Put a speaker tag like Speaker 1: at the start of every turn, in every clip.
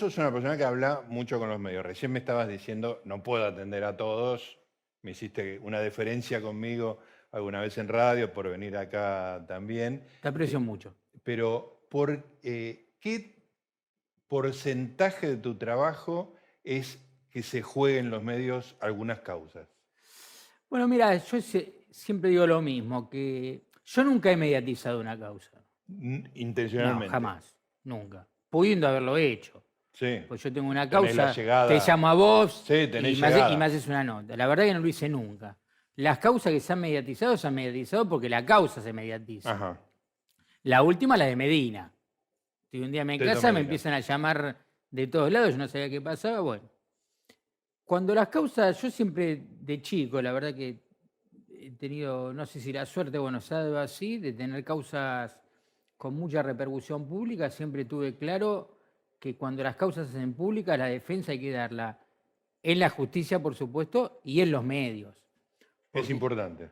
Speaker 1: Sos una persona que habla mucho con los medios. Recién me estabas diciendo, no puedo atender a todos. Me hiciste una deferencia conmigo alguna vez en radio por venir acá también.
Speaker 2: Te aprecio mucho.
Speaker 1: Pero, ¿por eh, qué porcentaje de tu trabajo es que se jueguen los medios algunas causas?
Speaker 2: Bueno, mira, yo se- siempre digo lo mismo, que yo nunca he mediatizado una causa.
Speaker 1: N-
Speaker 2: No,
Speaker 1: Intencionalmente.
Speaker 2: jamás, nunca. Pudiendo haberlo hecho.
Speaker 1: Sí.
Speaker 2: Pues yo tengo una causa, te llamo a vos
Speaker 1: Sí, tenés
Speaker 2: y, me hace-
Speaker 1: llegada.
Speaker 2: y me haces una nota. La verdad que no lo hice nunca. Las causas que se han mediatizado se han mediatizado porque la causa se mediatiza.
Speaker 1: Ajá.
Speaker 2: La última, la de Medina. Estoy un día en casa, me
Speaker 1: Medina.
Speaker 2: empiezan a llamar de todos lados, yo no sabía qué pasaba. Bueno, cuando las causas, yo siempre de chico, la verdad que he tenido, no sé si la suerte, bueno, dado así, de tener causas con mucha repercusión pública, siempre tuve claro que cuando las causas se hacen públicas, la defensa hay que darla en la justicia, por supuesto, y en los medios.
Speaker 1: Es importante.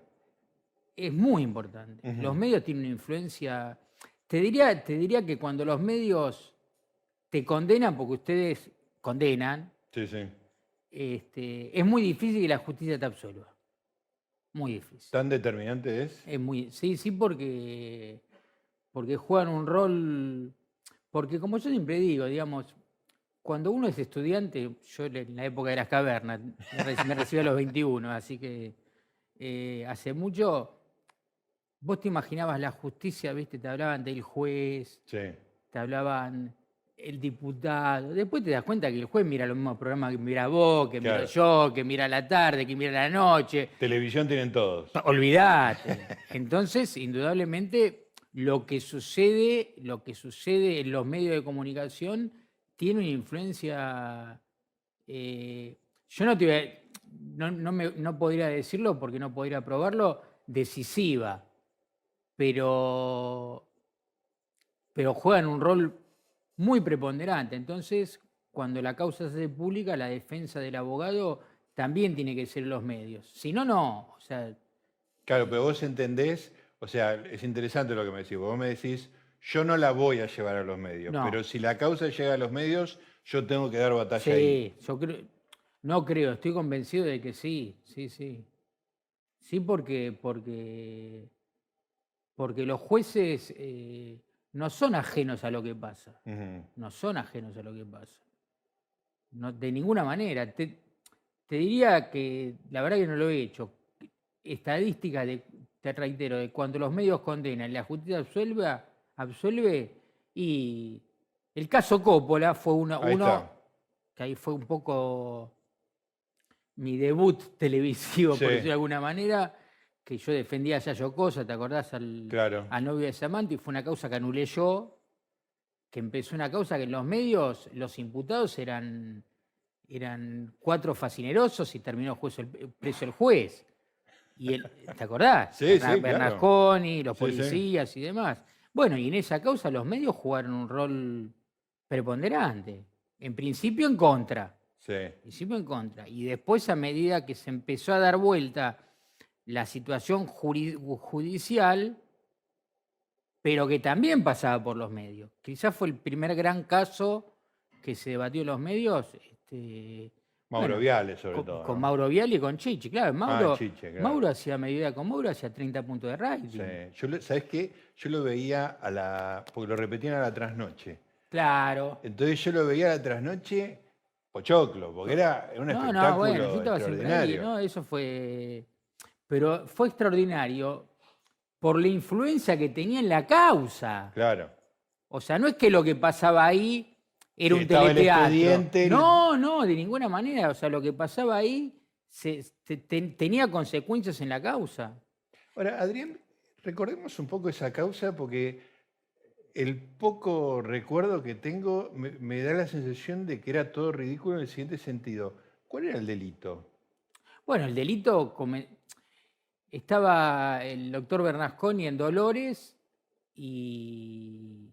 Speaker 2: Es muy importante. Los medios tienen una influencia. Te diría, te diría que cuando los medios te condenan, porque ustedes condenan,
Speaker 1: Sí, sí.
Speaker 2: este, es muy difícil que la justicia te absuelva. Muy difícil.
Speaker 1: ¿Tan determinante es?
Speaker 2: Es muy, sí, sí, porque, porque juegan un rol. Porque como yo siempre digo, digamos, cuando uno es estudiante, yo en la época de las cavernas, me reci- me recibí a los 21, así que eh, hace mucho, vos te imaginabas la justicia, ¿viste? Te hablaban del juez,
Speaker 1: Sí.
Speaker 2: te hablaban el diputado. Después te das cuenta que el juez mira los mismos programas que mira vos, que
Speaker 1: Claro.
Speaker 2: miro yo, que mira la tarde, que mira la noche.
Speaker 1: Televisión tienen todos.
Speaker 2: Olvídate. Entonces, indudablemente, lo que sucede, lo que sucede en los medios de comunicación tiene una influencia. eh, yo no te no, no podría decirlo porque no podría probarlo, decisiva. Pero, pero juegan un rol muy preponderante. Entonces, cuando la causa se hace pública, la defensa del abogado también tiene que ser los medios. Si no, no. O sea,
Speaker 1: Claro, pero vos entendés, o sea, es interesante lo que me decís. Vos me decís, yo no la voy a llevar a los medios,
Speaker 2: No.
Speaker 1: pero si la causa llega a los medios, yo tengo que dar batalla ahí.
Speaker 2: sí, yo creo, no creo, estoy convencido de que sí, sí, sí. Sí, porque, porque, porque los jueces eh, no son ajenos a lo que pasa. No son ajenos a lo que pasa. No, de ninguna manera. Te, te diría que, la verdad que no lo he hecho, estadísticas, de, te reitero, de cuando los medios condenan y la justicia absuelve, absuelve y el caso Coppola fue uno,
Speaker 1: Ahí
Speaker 2: uno
Speaker 1: está.
Speaker 2: que ahí fue un poco mi debut televisivo,
Speaker 1: Sí.
Speaker 2: por decirlo de alguna manera, que yo defendía a Yayo Cosa, ¿te acordás? Al,
Speaker 1: Claro.
Speaker 2: al novio de Samantha y fue una causa que anulé yo, que empezó una causa que en los medios los imputados eran, eran cuatro fascinerosos y terminó juez el- preso el juez. Y el, ¿Te acordás?
Speaker 1: Sí, sí,
Speaker 2: Berna-
Speaker 1: claro.
Speaker 2: Bernasconi, los
Speaker 1: Sí, sí.
Speaker 2: policías y demás. Bueno, y en esa causa los medios jugaron un rol preponderante. En principio en contra.
Speaker 1: Sí.
Speaker 2: En principio en contra. Y después, a medida que se empezó a dar vuelta la situación judicial, pero que también pasaba por los medios. Quizás fue el primer gran caso que se debatió en los medios. este,
Speaker 1: Mauro
Speaker 2: bueno,
Speaker 1: Viale, sobre
Speaker 2: con,
Speaker 1: todo.
Speaker 2: con. Mauro Viale y con Chichi. Claro, Mauro,
Speaker 1: Chiche, claro.
Speaker 2: Mauro hacía medida con Mauro, hacía 30 puntos de rating.
Speaker 1: Sí. Yo, ¿Sabés qué? Yo lo veía a la. porque lo repetían a la trasnoche.
Speaker 2: Claro.
Speaker 1: Entonces yo lo veía a la trasnoche pochoclo, porque era un
Speaker 2: No,
Speaker 1: espectáculo
Speaker 2: no, bueno, yo
Speaker 1: extraordinario.
Speaker 2: ¿no? Eso fue. Pero fue extraordinario por la influencia que tenía en la causa.
Speaker 1: Claro.
Speaker 2: O sea, no es que lo que pasaba ahí era un teleteatro. No, no, de ninguna manera. O sea, lo que pasaba ahí se- te- te- tenía consecuencias en la causa.
Speaker 1: Ahora, Adrián, recordemos un poco esa causa porque el poco recuerdo que tengo me, me da la sensación de que era todo ridículo en el siguiente sentido. ¿Cuál era el delito?
Speaker 2: Bueno, el delito come- estaba el doctor Bernasconi en Dolores y,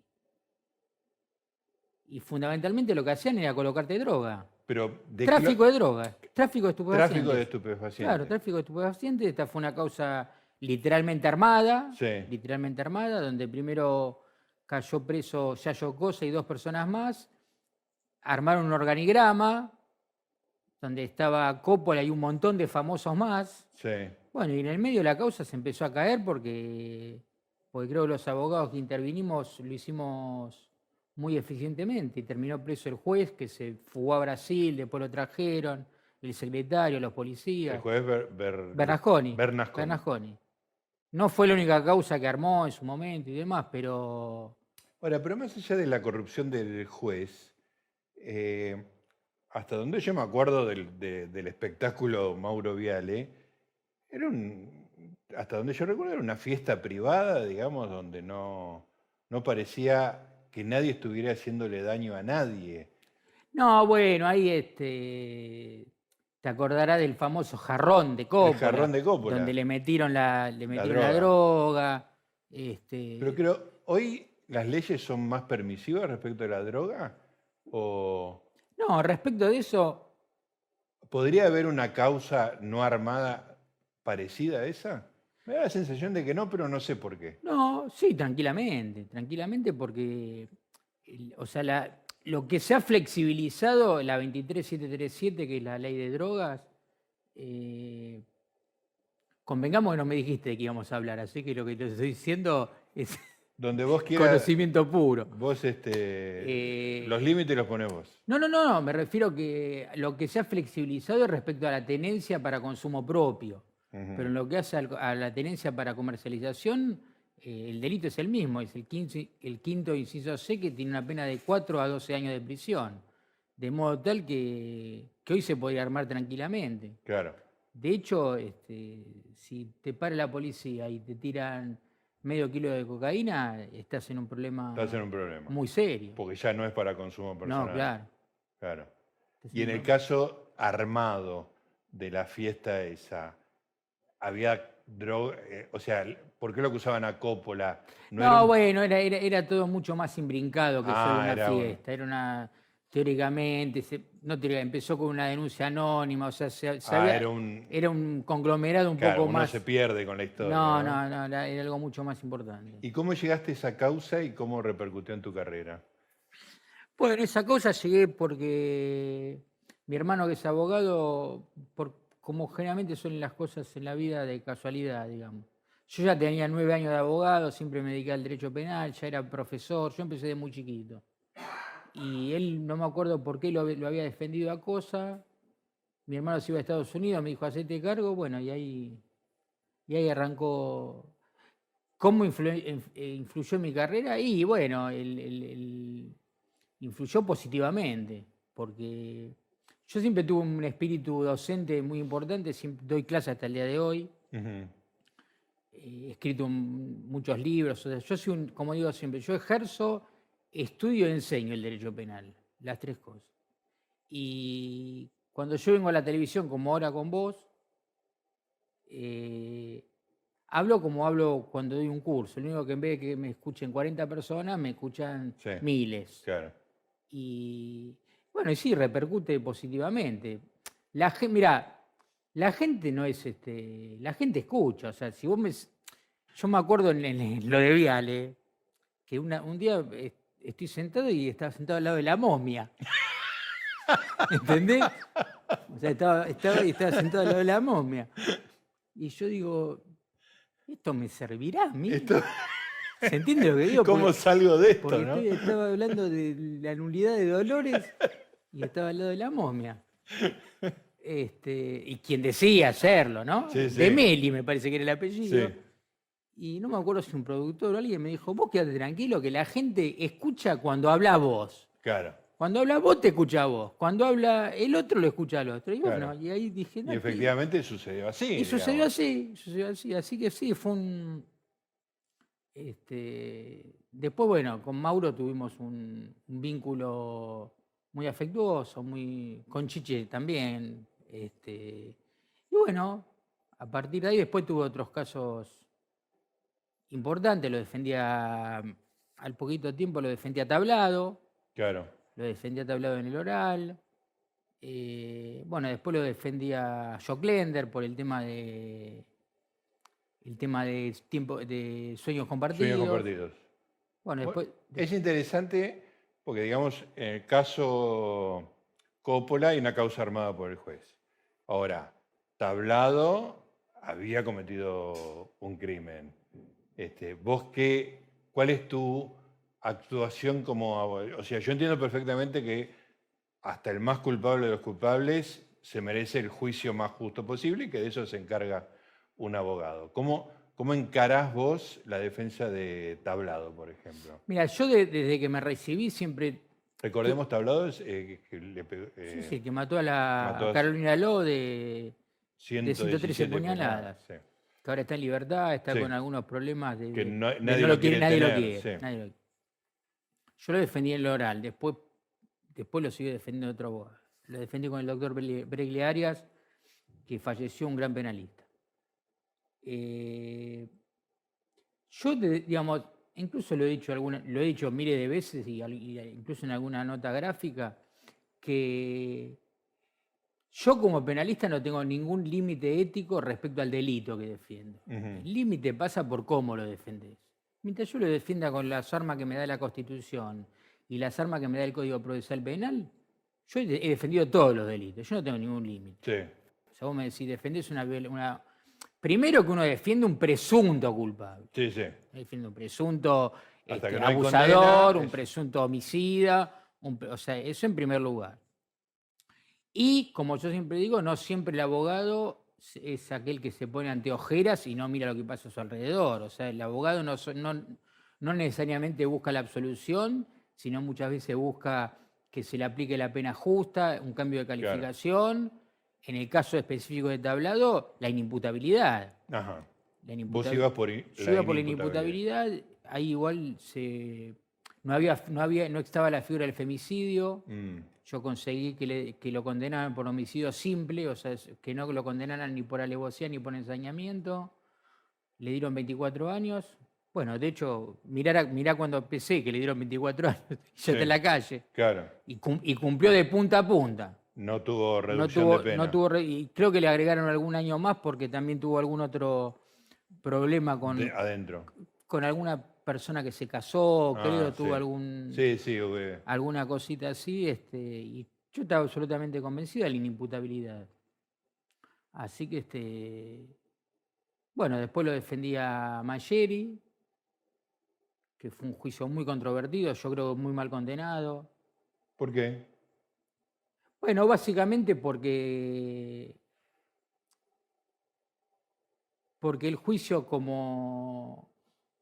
Speaker 2: y fundamentalmente lo que hacían era colocarte droga.
Speaker 1: Pero de
Speaker 2: tráfico de drogas, tráfico de estupefacientes.
Speaker 1: tráfico de estupefacientes.
Speaker 2: Claro, tráfico de estupefacientes. Esta fue una causa literalmente armada,
Speaker 1: Sí.
Speaker 2: literalmente armada, donde primero cayó preso Yayo Cosa y dos personas más. armaron un organigrama donde estaba Coppola y un montón de famosos más.
Speaker 1: Sí.
Speaker 2: Bueno, y en el medio de la causa se empezó a caer porque, porque creo que los abogados que intervinimos lo hicimos muy eficientemente y terminó preso el juez que se fugó a Brasil, después lo trajeron, el secretario, los policías.
Speaker 1: El juez Ber- Ber-
Speaker 2: Bernasconi.
Speaker 1: Bernasconi.
Speaker 2: Bernasconi. No fue la única causa que armó en su momento y demás, pero
Speaker 1: Ahora, pero más allá de la corrupción del juez, eh, hasta donde yo me acuerdo del, de- del espectáculo Mauro Viale, era un, hasta donde yo recuerdo, era una fiesta privada, digamos, donde no, no parecía que nadie estuviera haciéndole daño a nadie.
Speaker 2: No, bueno, ahí este. Te acordarás del famoso jarrón de Coppola.
Speaker 1: jarrón de Coppola.
Speaker 2: Donde le metieron la, le metieron la
Speaker 1: droga.
Speaker 2: droga. este,
Speaker 1: Pero creo, ¿hoy las leyes son más permisivas respecto a la droga? ¿O
Speaker 2: No, respecto de eso,
Speaker 1: podría haber una causa no armada parecida a esa? Me da la sensación de que no, pero no sé por qué.
Speaker 2: no, sí, tranquilamente, tranquilamente porque, o sea, la- lo que se ha flexibilizado, la 23737, que es la ley de drogas, eh, convengamos que no me dijiste de qué íbamos a hablar, así que lo que te estoy diciendo es
Speaker 1: Donde vos quieras,
Speaker 2: conocimiento puro.
Speaker 1: vos este,
Speaker 2: Eh,
Speaker 1: los límites los ponés vos.
Speaker 2: No, no, no, no, me refiero que lo que se ha flexibilizado es respecto a la tenencia para consumo propio. Pero en lo que hace a la tenencia para comercialización, eh, el delito es el mismo, es el, 15 el quinto inciso C que tiene una pena de 4 a 12 años de prisión. De modo tal que, que hoy se podría armar tranquilamente.
Speaker 1: Claro.
Speaker 2: De hecho, este, si te para la policía y te tiran medio kilo de cocaína, estás en un problema
Speaker 1: Estás en un problema.
Speaker 2: muy serio.
Speaker 1: Porque ya no es para consumo personal.
Speaker 2: No, claro.
Speaker 1: Claro. Y en el caso armado de la fiesta esa, había droga, eh, o sea, ¿por qué lo acusaban a Coppola?
Speaker 2: No,
Speaker 1: era un-
Speaker 2: bueno, era, era, era todo mucho más imbrincado que
Speaker 1: Ah,
Speaker 2: solo una
Speaker 1: era
Speaker 2: fiesta. Era una. Teóricamente, se- no teóricamente, empezó con una denuncia anónima, o sea, se, se
Speaker 1: Ah,
Speaker 2: había-
Speaker 1: era un.
Speaker 2: era un conglomerado un
Speaker 1: claro,
Speaker 2: poco
Speaker 1: uno
Speaker 2: más.
Speaker 1: se pierde con la historia.
Speaker 2: no, no, no, era, era algo mucho más importante.
Speaker 1: ¿Y cómo llegaste a esa causa y cómo repercutió en tu carrera?
Speaker 2: Bueno, esa cosa llegué porque mi hermano que es abogado, por, como generalmente son las cosas en la vida de casualidad, digamos. Yo ya tenía nueve años de abogado, siempre me dediqué al derecho penal, ya era profesor, yo empecé de muy chiquito. Y él, no me acuerdo por qué lo, hab- lo había defendido a cosa. Mi hermano se iba a Estados Unidos, me dijo, hacete cargo, bueno, y ahí, y ahí arrancó. ¿Cómo influ- inf- influyó en mi carrera? Y bueno, el, influyó positivamente, porque yo siempre tuve un espíritu docente muy importante, siempre doy clases hasta el día de hoy,
Speaker 1: Ujú.
Speaker 2: eh, he escrito muchos libros, o sea, yo soy un, como digo siempre, yo ejerzo, estudio y enseño el derecho penal, las tres cosas. Y cuando yo vengo a la televisión, como ahora con vos, eh, hablo como hablo cuando doy un curso. Lo único que en vez de que me escuchen 40 personas, me escuchan
Speaker 1: Sí.
Speaker 2: miles.
Speaker 1: Claro.
Speaker 2: Y bueno, y sí, repercute positivamente. La gente, mira, la gente no es este, la gente escucha, o sea, si vos me yo me acuerdo en, en lo de Viale, que una- un día eh, estoy sentado y estaba sentado al lado de la momia. ¿Entendés? O sea, estaba, estaba, estaba sentado al lado de la momia. Y yo digo, ¿esto me servirá a mí?
Speaker 1: Esto-
Speaker 2: ¿Se entiende lo que digo?
Speaker 1: ¿Cómo
Speaker 2: Porque-
Speaker 1: salgo de esto,
Speaker 2: porque
Speaker 1: no?
Speaker 2: estaba hablando de la nulidad de Dolores y estaba al lado de la momia. Este, y quien decía hacerlo, ¿no?
Speaker 1: Sí, sí.
Speaker 2: De Meli, me parece que era el apellido.
Speaker 1: Sí.
Speaker 2: Y no me acuerdo si un productor o alguien me dijo, vos quédate tranquilo, que la gente escucha cuando habla vos.
Speaker 1: Claro.
Speaker 2: Cuando habla vos, te escucha a vos. Cuando habla el otro, lo escucha al otro. Y
Speaker 1: Claro.
Speaker 2: bueno, y ahí dije, no,
Speaker 1: Y
Speaker 2: que-
Speaker 1: efectivamente sucedió así.
Speaker 2: y sucedió así, sucedió así. Así que sí, fue un. Este, después, bueno, con Mauro tuvimos un, un vínculo muy afectuoso, muy. con Chiche también. Este, y bueno, a partir de ahí después tuve otros casos importantes. Lo defendía al poquito tiempo, lo defendía tablado
Speaker 1: Claro.
Speaker 2: lo defendía tablado en el oral. eh, bueno, después lo defendía Joclender por el tema de el tema de tiempo de sueños compartidos.
Speaker 1: Sueños compartidos.
Speaker 2: Bueno,
Speaker 1: Bueno,
Speaker 2: después
Speaker 1: Es interesante Porque, digamos, en el caso Coppola hay una causa armada por el juez. Ahora, Tablado había cometido un crimen. Este, ¿Vos qué, cuál es tu actuación como abogado? O sea, yo entiendo perfectamente que hasta el más culpable de los culpables se merece el juicio más justo posible y que de eso se encarga un abogado. ¿Cómo, cómo encarás vos la defensa de Tablado, por ejemplo?
Speaker 2: Mira, yo de- desde que me recibí siempre...
Speaker 1: Recordemos, Tablado es eh, que le pegó,
Speaker 2: Sí,
Speaker 1: eh,
Speaker 2: sí, que mató a la
Speaker 1: mató a-
Speaker 2: Carolina Ló de...
Speaker 1: 117
Speaker 2: 113 puñaladas.
Speaker 1: sí.
Speaker 2: que ahora está en libertad, está
Speaker 1: Sí.
Speaker 2: con algunos problemas de...
Speaker 1: Que
Speaker 2: de-
Speaker 1: no-
Speaker 2: de
Speaker 1: nadie
Speaker 2: no
Speaker 1: lo
Speaker 2: quiere, nadie lo quiere,
Speaker 1: sí.
Speaker 2: nadie lo- Yo lo defendí en lo oral, después, después lo sigue defendiendo otro abogado. Lo defendí con el doctor Bre- Bregli Arias, que falleció un gran penalista. Eh, yo, digamos, incluso lo he dicho alguna, lo he dicho miles de veces y, incluso en alguna nota gráfica, que yo como penalista no tengo ningún límite ético respecto al delito que defiendo. El límite pasa por cómo lo defendés. Mientras yo lo defienda con las armas que me da la Constitución y las armas que me da el Código Procesal Penal, yo he defendido todos los delitos, yo no tengo ningún límite.
Speaker 1: Sí,
Speaker 2: O sea, vos me decís, defendés una, una... Primero que uno defiende un presunto culpable.
Speaker 1: sí, sí.
Speaker 2: Defiende un presunto este,
Speaker 1: no
Speaker 2: abusador,
Speaker 1: condena,
Speaker 2: un
Speaker 1: es-
Speaker 2: presunto homicida, un o sea, eso en primer lugar. Y como yo siempre digo, no siempre el abogado es- aquel que se pone ante ojeras y no mira lo que pasa a su alrededor. O sea, el abogado no, no, no necesariamente busca la absolución, sino muchas veces busca que se le aplique la pena justa, un cambio de calificación. En el caso específico de tablado, la inimputabilidad.
Speaker 1: Ajá.
Speaker 2: La
Speaker 1: Vos ibas por
Speaker 2: yo iba por la inimputabilidad, ahí igual se, no, había, no, había, no estaba la figura del femicidio,
Speaker 1: Mm,
Speaker 2: yo conseguí que, le- que lo condenaran por homicidio simple, o sea, que no lo condenaran ni por alevosía ni por ensañamiento, le dieron 24 años, bueno, de hecho, mirá, mirá cuando empecé que le dieron 24 años, yo
Speaker 1: Sí.
Speaker 2: está en la calle,
Speaker 1: claro,
Speaker 2: y, cum- y cumplió de punta a punta.
Speaker 1: No tuvo
Speaker 2: No
Speaker 1: reducción
Speaker 2: tuvo,
Speaker 1: de pena.
Speaker 2: no tuvo y creo que le agregaron algún año más porque también tuvo algún otro problema con,
Speaker 1: De- adentro.
Speaker 2: con alguna persona que se casó,
Speaker 1: Ah,
Speaker 2: creo, tuvo
Speaker 1: sí.
Speaker 2: algún,
Speaker 1: Sí, sí,
Speaker 2: alguna cosita así, este, y yo estaba absolutamente convencido de la inimputabilidad. Así que, este, bueno, después lo defendía Mayeri, que fue un juicio muy controvertido, yo creo muy mal condenado.
Speaker 1: ¿Por qué?
Speaker 2: Bueno, básicamente porque, porque el juicio, como,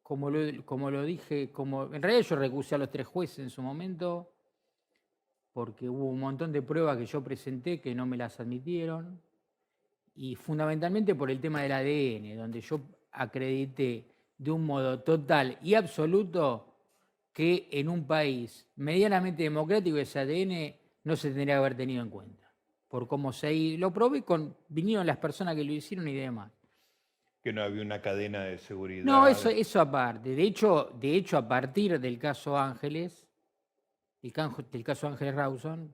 Speaker 2: como, lo, como lo dije, como, en realidad yo recusé a los tres jueces en su momento, porque hubo un montón de pruebas que yo presenté que no me las admitieron, y fundamentalmente por el tema del ADN, donde yo acredité de un modo total y absoluto que en un país medianamente democrático ese ADN no se tendría que haber tenido en cuenta. Por cómo se hi- lo probé con vinieron las personas que lo hicieron y demás.
Speaker 1: Que no había una cadena de seguridad.
Speaker 2: No, eso, eso aparte. De hecho, de hecho, a partir del caso Ángeles, el canjo- caso Ángeles Rawson,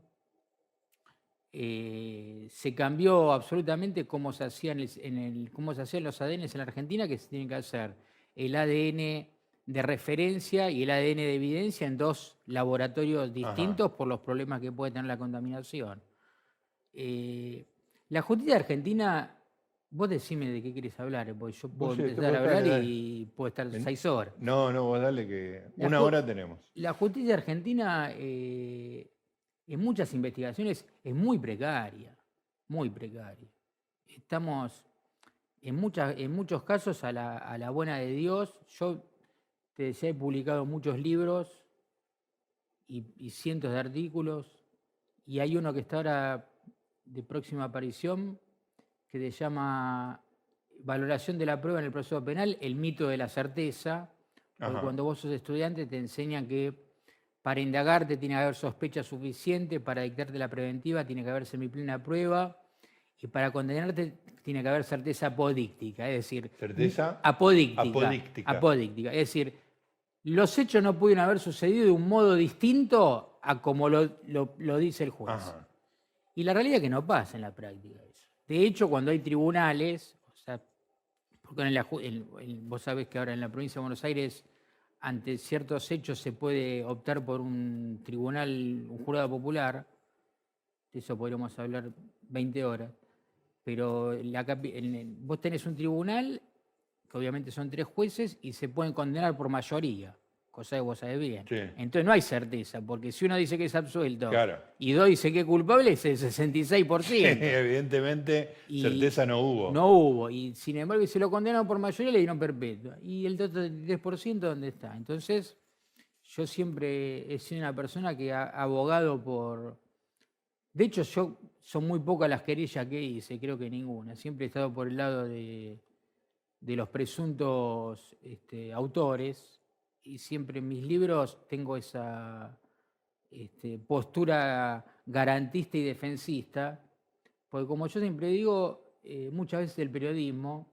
Speaker 2: eh, se cambió absolutamente cómo se hacían en el, cómo se hacían los ADN en la Argentina, que se tiene que hacer el ADN de referencia y el ADN de evidencia en dos laboratorios distintos por los problemas que puede tener la contaminación. Eh, la justicia argentina, vos decime de qué querés hablar, porque yo puedo
Speaker 1: sí,
Speaker 2: empezar a hablar
Speaker 1: dale.
Speaker 2: y puedo estar seis horas.
Speaker 1: No, no, vos dale que
Speaker 2: La
Speaker 1: una hora tenemos.
Speaker 2: La justicia argentina eh, en muchas investigaciones es muy precaria, muy precaria. Estamos en, muchas, en muchos casos a la, a la buena de Dios. Yo te decía, he publicado muchos libros y, y cientos de artículos y hay uno que está ahora de próxima aparición que se llama Valoración de la prueba en el proceso penal, el mito de la certeza. Porque
Speaker 1: Ajá.
Speaker 2: cuando vos sos estudiante te enseñan que para indagarte tiene que haber sospecha suficiente, para dictarte la preventiva tiene que haber semiplena prueba y para condenarte tiene que haber certeza apodíctica, es decir,
Speaker 1: ¿Certeza?
Speaker 2: apodíctica,
Speaker 1: Apodíctica.
Speaker 2: apodíctica, es decir, los hechos no pueden haber sucedido de un modo distinto a como lo, lo- lo dice el juez.
Speaker 1: Ajá.
Speaker 2: Y la realidad es que no pasa en la práctica eso. De hecho, cuando hay tribunales, o sea, porque en la en- en- vos sabés que ahora en la provincia de Buenos Aires ante ciertos hechos se puede optar por un tribunal, un jurado popular, de eso podríamos hablar 20 horas, pero la vos tenés un tribunal, que obviamente son tres jueces, y se pueden condenar por mayoría cosa que vos sabés bien. Entonces no hay certeza, porque si uno dice que es absuelto y dos dice que es culpable, es el 66%.
Speaker 1: Evidentemente, certeza no hubo.
Speaker 2: No hubo, y sin embargo, se lo condenaron por mayoría, le dieron perpetua. ¿Y el 33% dónde está? Entonces, yo siempre he sido una persona que ha abogado por... De hecho, yo son muy pocas las querellas que hice, creo que ninguna. Siempre he estado por el lado de, de los presuntos este, autores, y siempre en mis libros tengo esa este, postura garantista y defensista, porque como yo siempre digo, eh, muchas veces el periodismo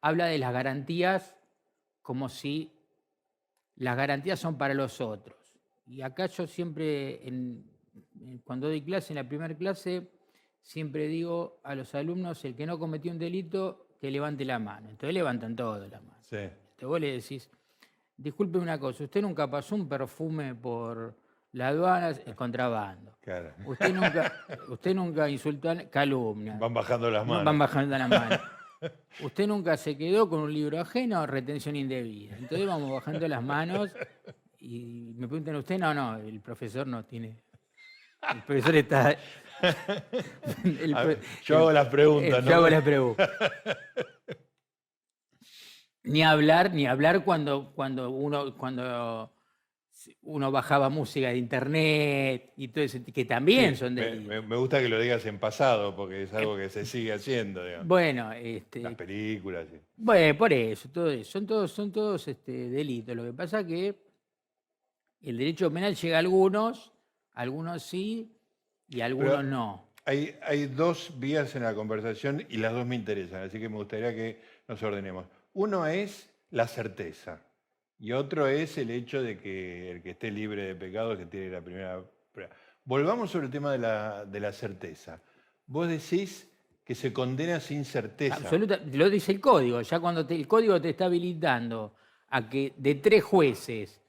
Speaker 2: habla de las garantías como si las garantías son para los otros. Y acá yo siempre, cuando doy clase, en la primera clase, siempre digo a los alumnos, el que no cometió un delito, que levante la mano. Entonces levantan todos la mano.
Speaker 1: Sí.
Speaker 2: Entonces vos le decís, Disculpe una cosa, usted nunca pasó un perfume por la aduana, el contrabando.
Speaker 1: Claro.
Speaker 2: Usted nunca, usted nunca insultó a calumnia.
Speaker 1: Van bajando las manos.
Speaker 2: Van bajando las manos. Usted nunca se quedó con un libro ajeno, retención indebida. Entonces vamos bajando las manos y me preguntan usted, no, no, el profesor no tiene. El profesor está.
Speaker 1: yo hago las preguntas,
Speaker 2: ¿no? Yo hago las preguntas. Ni hablar, ni hablar cuando, cuando, uno, cuando uno bajaba música de internet y todo eso, que también son
Speaker 1: de... Me, gusta que lo digas en pasado, porque es algo que se sigue haciendo, digamos.
Speaker 2: Bueno, este...
Speaker 1: Las películas.
Speaker 2: Bueno, por eso, todo eso. Son todos, son todos este, delitos. Lo que pasa es que el derecho penal llega a algunos, algunos sí y algunos no.
Speaker 1: Hay, hay dos vías en la conversación y las dos me interesan, así que me gustaría que nos ordenemos. Uno es la certeza y otro es el hecho de que el que esté libre de pecado que tiene la primera prueba. Volvamos sobre el tema de la, certeza. Vos decís que se condena sin certeza.
Speaker 2: Absoluta, lo dice el código. Ya cuando el código te está habilitando a que de tres jueces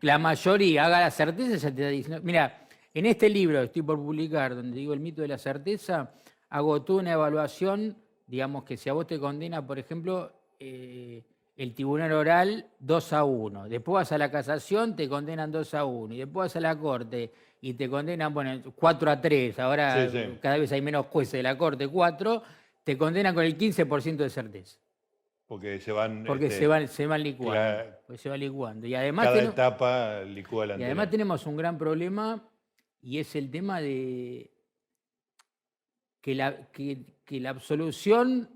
Speaker 2: la mayoría haga la certeza, ya te está diciendo. Mira, en este libro que estoy por publicar, donde digo el mito de la certeza, hago toda una evaluación, digamos que si a vos te condena, por ejemplo, eh, el tribunal oral 2 a 1. Después vas a la casación, te condenan 2 a 1. Y después vas a la corte y te condenan, bueno, 4 a 3. Ahora cada vez hay menos jueces de la corte, 4. Te condenan con el 15% de certeza.
Speaker 1: Porque se van.
Speaker 2: Porque este, se, van, se van licuando. se va licuando. Y además
Speaker 1: cada etapa licúa
Speaker 2: la Y además tenemos un gran problema y es el tema de que la, que, que la absolución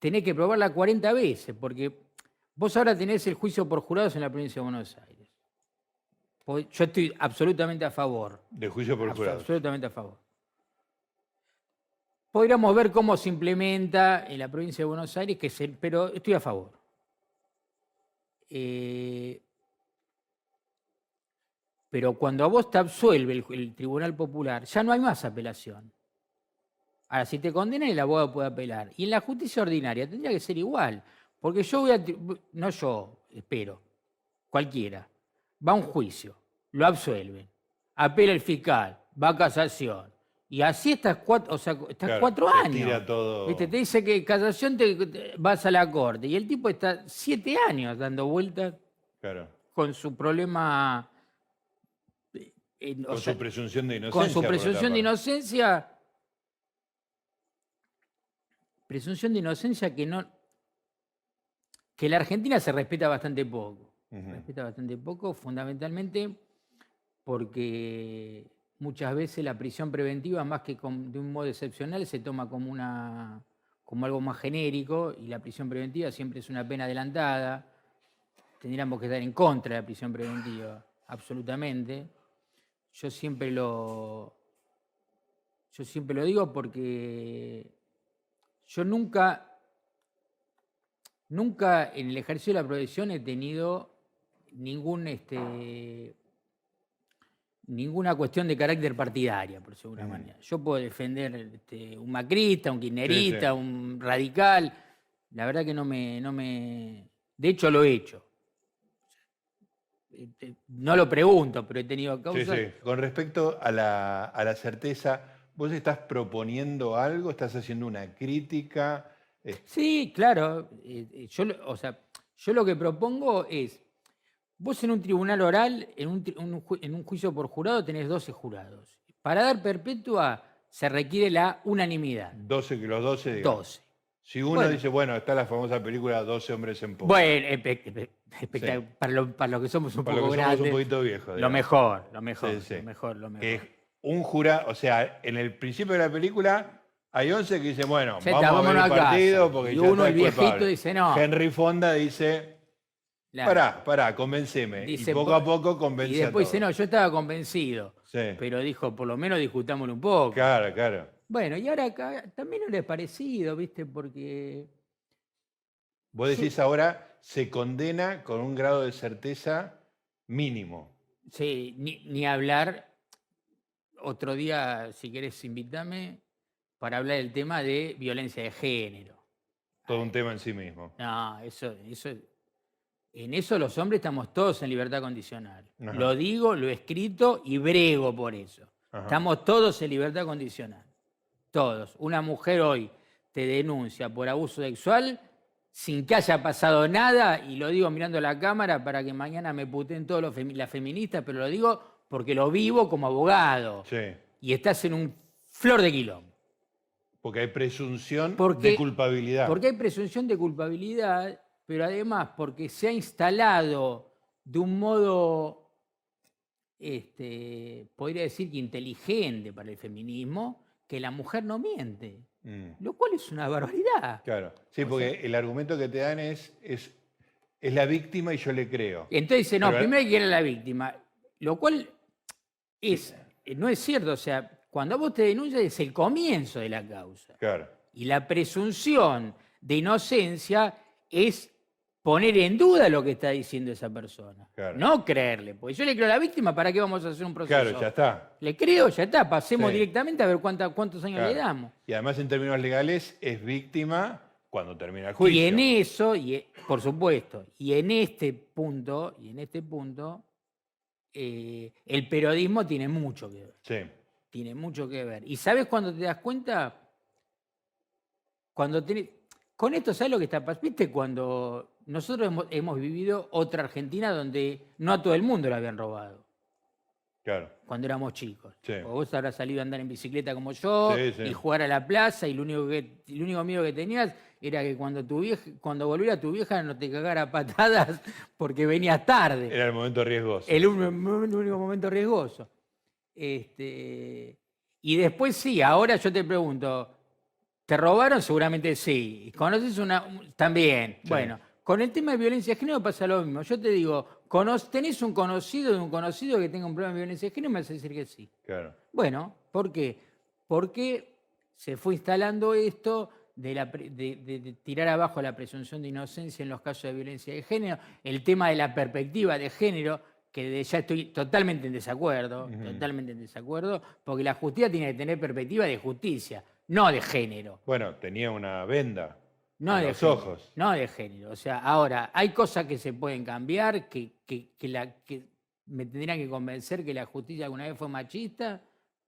Speaker 2: tenés que probarla 40 veces, porque vos ahora tenés el juicio por jurados en la provincia de Buenos Aires. Yo estoy absolutamente a favor.
Speaker 1: De juicio por jurados.
Speaker 2: Absolutamente a favor. Podríamos ver cómo se implementa en la provincia de Buenos Aires, que pero estoy a favor. Eh, pero cuando a vos te absuelve el Tribunal Popular, ya no hay más apelación. Ahora, si te condenan, el abogado puede apelar. Y en la justicia ordinaria tendría que ser igual. Porque yo voy a. No yo, espero. Cualquiera. Va a un juicio. Lo absuelven. Apela el fiscal. Va a casación. Y así estás cuatro, o sea, estás cuatro años. Te dice que casación te, vas a la corte. Y el tipo está siete años dando vueltas con su problema.
Speaker 1: Eh, con su presunción de inocencia.
Speaker 2: Con su presunción de inocencia presunción de inocencia que no. que la Argentina se respeta bastante poco. Respeta bastante poco, fundamentalmente porque muchas veces la prisión preventiva, más que de un modo excepcional, se toma como una como algo más genérico y la prisión preventiva siempre es una pena adelantada. Tendríamos que estar en contra de la prisión preventiva, absolutamente. Yo siempre lo, yo siempre lo digo porque yo nunca, nunca en el ejercicio de la profesión he tenido ningún, este, ninguna cuestión de carácter partidaria, por segura manera. Yo puedo defender este, un macrista, un kirchnerista, un radical. La verdad que no me, no me, De hecho, lo he hecho. Este, No lo pregunto, pero he tenido
Speaker 1: Sí,
Speaker 2: causas.
Speaker 1: sí. Con respecto a la, a la certeza, ¿vos estás proponiendo algo? ¿Estás haciendo una crítica? Eh,
Speaker 2: Sí, claro. eh, eh, Yo, lo- o sea, yo lo que propongo es, vos en un tribunal oral, en un, en un juicio por jurado, tenés 12 jurados. Para dar perpetua se requiere la unanimidad,
Speaker 1: 12 que los 12, digamos.
Speaker 2: 12.
Speaker 1: Si uno
Speaker 2: Bueno.
Speaker 1: dice, bueno, está la famosa película 12 hombres en pos.
Speaker 2: Bueno, para, lo, para lo que somos un
Speaker 1: para
Speaker 2: poco
Speaker 1: lo que somos
Speaker 2: grandes,
Speaker 1: un poquito viejos.
Speaker 2: lo mejor, lo mejor,
Speaker 1: Sí, sí.
Speaker 2: lo mejor, lo mejor.
Speaker 1: Que es un jurado, o sea, en el principio de la película hay 11 que dicen, bueno, vamos a ver el
Speaker 2: casa.
Speaker 1: partido porque
Speaker 2: Y
Speaker 1: ya
Speaker 2: uno,
Speaker 1: está
Speaker 2: el viejito,
Speaker 1: culpable.
Speaker 2: dice, no.
Speaker 1: Henry Fonda dice,
Speaker 2: Claro.
Speaker 1: pará, pará, convenceme.
Speaker 2: Dice,
Speaker 1: y poco
Speaker 2: po-
Speaker 1: a poco convence
Speaker 2: Y después
Speaker 1: a
Speaker 2: dice, no, yo estaba convencido, pero dijo, por lo menos discutámoslo un poco.
Speaker 1: claro, claro.
Speaker 2: Bueno, y ahora acá también no le es parecido, ¿viste? Porque
Speaker 1: Vos decís ahora, se condena con un grado de certeza mínimo.
Speaker 2: sí, ni, ni hablar, otro día, si querés, invítame para hablar del tema de violencia de género.
Speaker 1: Todo un tema en sí mismo.
Speaker 2: No, eso, eso, en eso los hombres estamos todos en libertad condicional.
Speaker 1: Ajá.
Speaker 2: Lo digo, lo he escrito y brego por eso.
Speaker 1: Ajá.
Speaker 2: Estamos todos en libertad condicional. Todos. Una mujer hoy te denuncia por abuso sexual sin que haya pasado nada, y lo digo mirando la cámara para que mañana me puten todos los femi- las feministas, pero lo digo porque lo vivo como abogado.
Speaker 1: Sí,
Speaker 2: Y estás en un flor de quilombo.
Speaker 1: porque hay presunción
Speaker 2: Porque-
Speaker 1: de culpabilidad.
Speaker 2: Porque hay presunción de culpabilidad, pero además porque se ha instalado de un modo, este, podría decir que inteligente para el feminismo, que la mujer no miente,
Speaker 1: Mm,
Speaker 2: lo cual es una barbaridad.
Speaker 1: claro. Sí,
Speaker 2: O
Speaker 1: porque el argumento que te dan es, es, es la víctima y yo le creo.
Speaker 2: Entonces dice, no,
Speaker 1: Pero-
Speaker 2: primero hay que ir a la víctima, lo cual es, no es cierto, o sea, cuando vos te denuncias es el comienzo de la causa.
Speaker 1: Claro.
Speaker 2: Y la presunción de inocencia es poner en duda lo que está diciendo esa persona.
Speaker 1: Claro.
Speaker 2: No creerle. Porque yo le creo a la víctima, ¿para qué vamos a hacer un proceso?
Speaker 1: Claro, ya está.
Speaker 2: Le creo, ya está. Pasemos
Speaker 1: Sí.
Speaker 2: directamente a ver cuánta- cuántos años le damos.
Speaker 1: Y además en términos legales es víctima cuando termina el juicio.
Speaker 2: Y en eso, y e- por supuesto, y en este punto, y en este punto, eh, el periodismo tiene mucho que ver.
Speaker 1: Sí,
Speaker 2: Tiene mucho que ver. ¿Y sabes cuando te das cuenta? Cuando tenés- Con esto, ¿sabes lo que está pasando? ¿Viste cuando nosotros hemos, hemos vivido otra Argentina donde no a todo el mundo la habían robado?
Speaker 1: claro.
Speaker 2: Cuando éramos chicos.
Speaker 1: Sí.
Speaker 2: O vos habrás salido a andar en bicicleta como yo
Speaker 1: Sí, sí.
Speaker 2: y jugar a la plaza y lo único, que, el único miedo que tenías era que cuando tu vieja, cuando volviera tu vieja no te cagara a patadas porque venías tarde.
Speaker 1: Era el momento riesgoso.
Speaker 2: El, un- el único momento riesgoso. Este, y después sí, ahora yo te pregunto, ¿te robaron? Seguramente sí. ¿Conoces una? un- También. Bueno, con el tema de violencia de género pasa lo mismo. Yo te digo, ¿tenés un conocido de un conocido que tenga un problema de violencia de género? Me vas a decir que sí.
Speaker 1: Claro.
Speaker 2: Bueno, ¿por qué? Porque se fue instalando esto de, la pre- de- de- de tirar abajo la presunción de inocencia en los casos de violencia de género, el tema de la perspectiva de género, que ya estoy totalmente en desacuerdo, totalmente en desacuerdo, porque la justicia tiene que tener perspectiva de justicia, no de género.
Speaker 1: Bueno, tenía una venda
Speaker 2: No de
Speaker 1: los
Speaker 2: género,
Speaker 1: ojos.
Speaker 2: No de género. O sea, ahora, hay cosas que se pueden cambiar, que, que- que la, que me tendrían que convencer que la justicia alguna vez fue machista,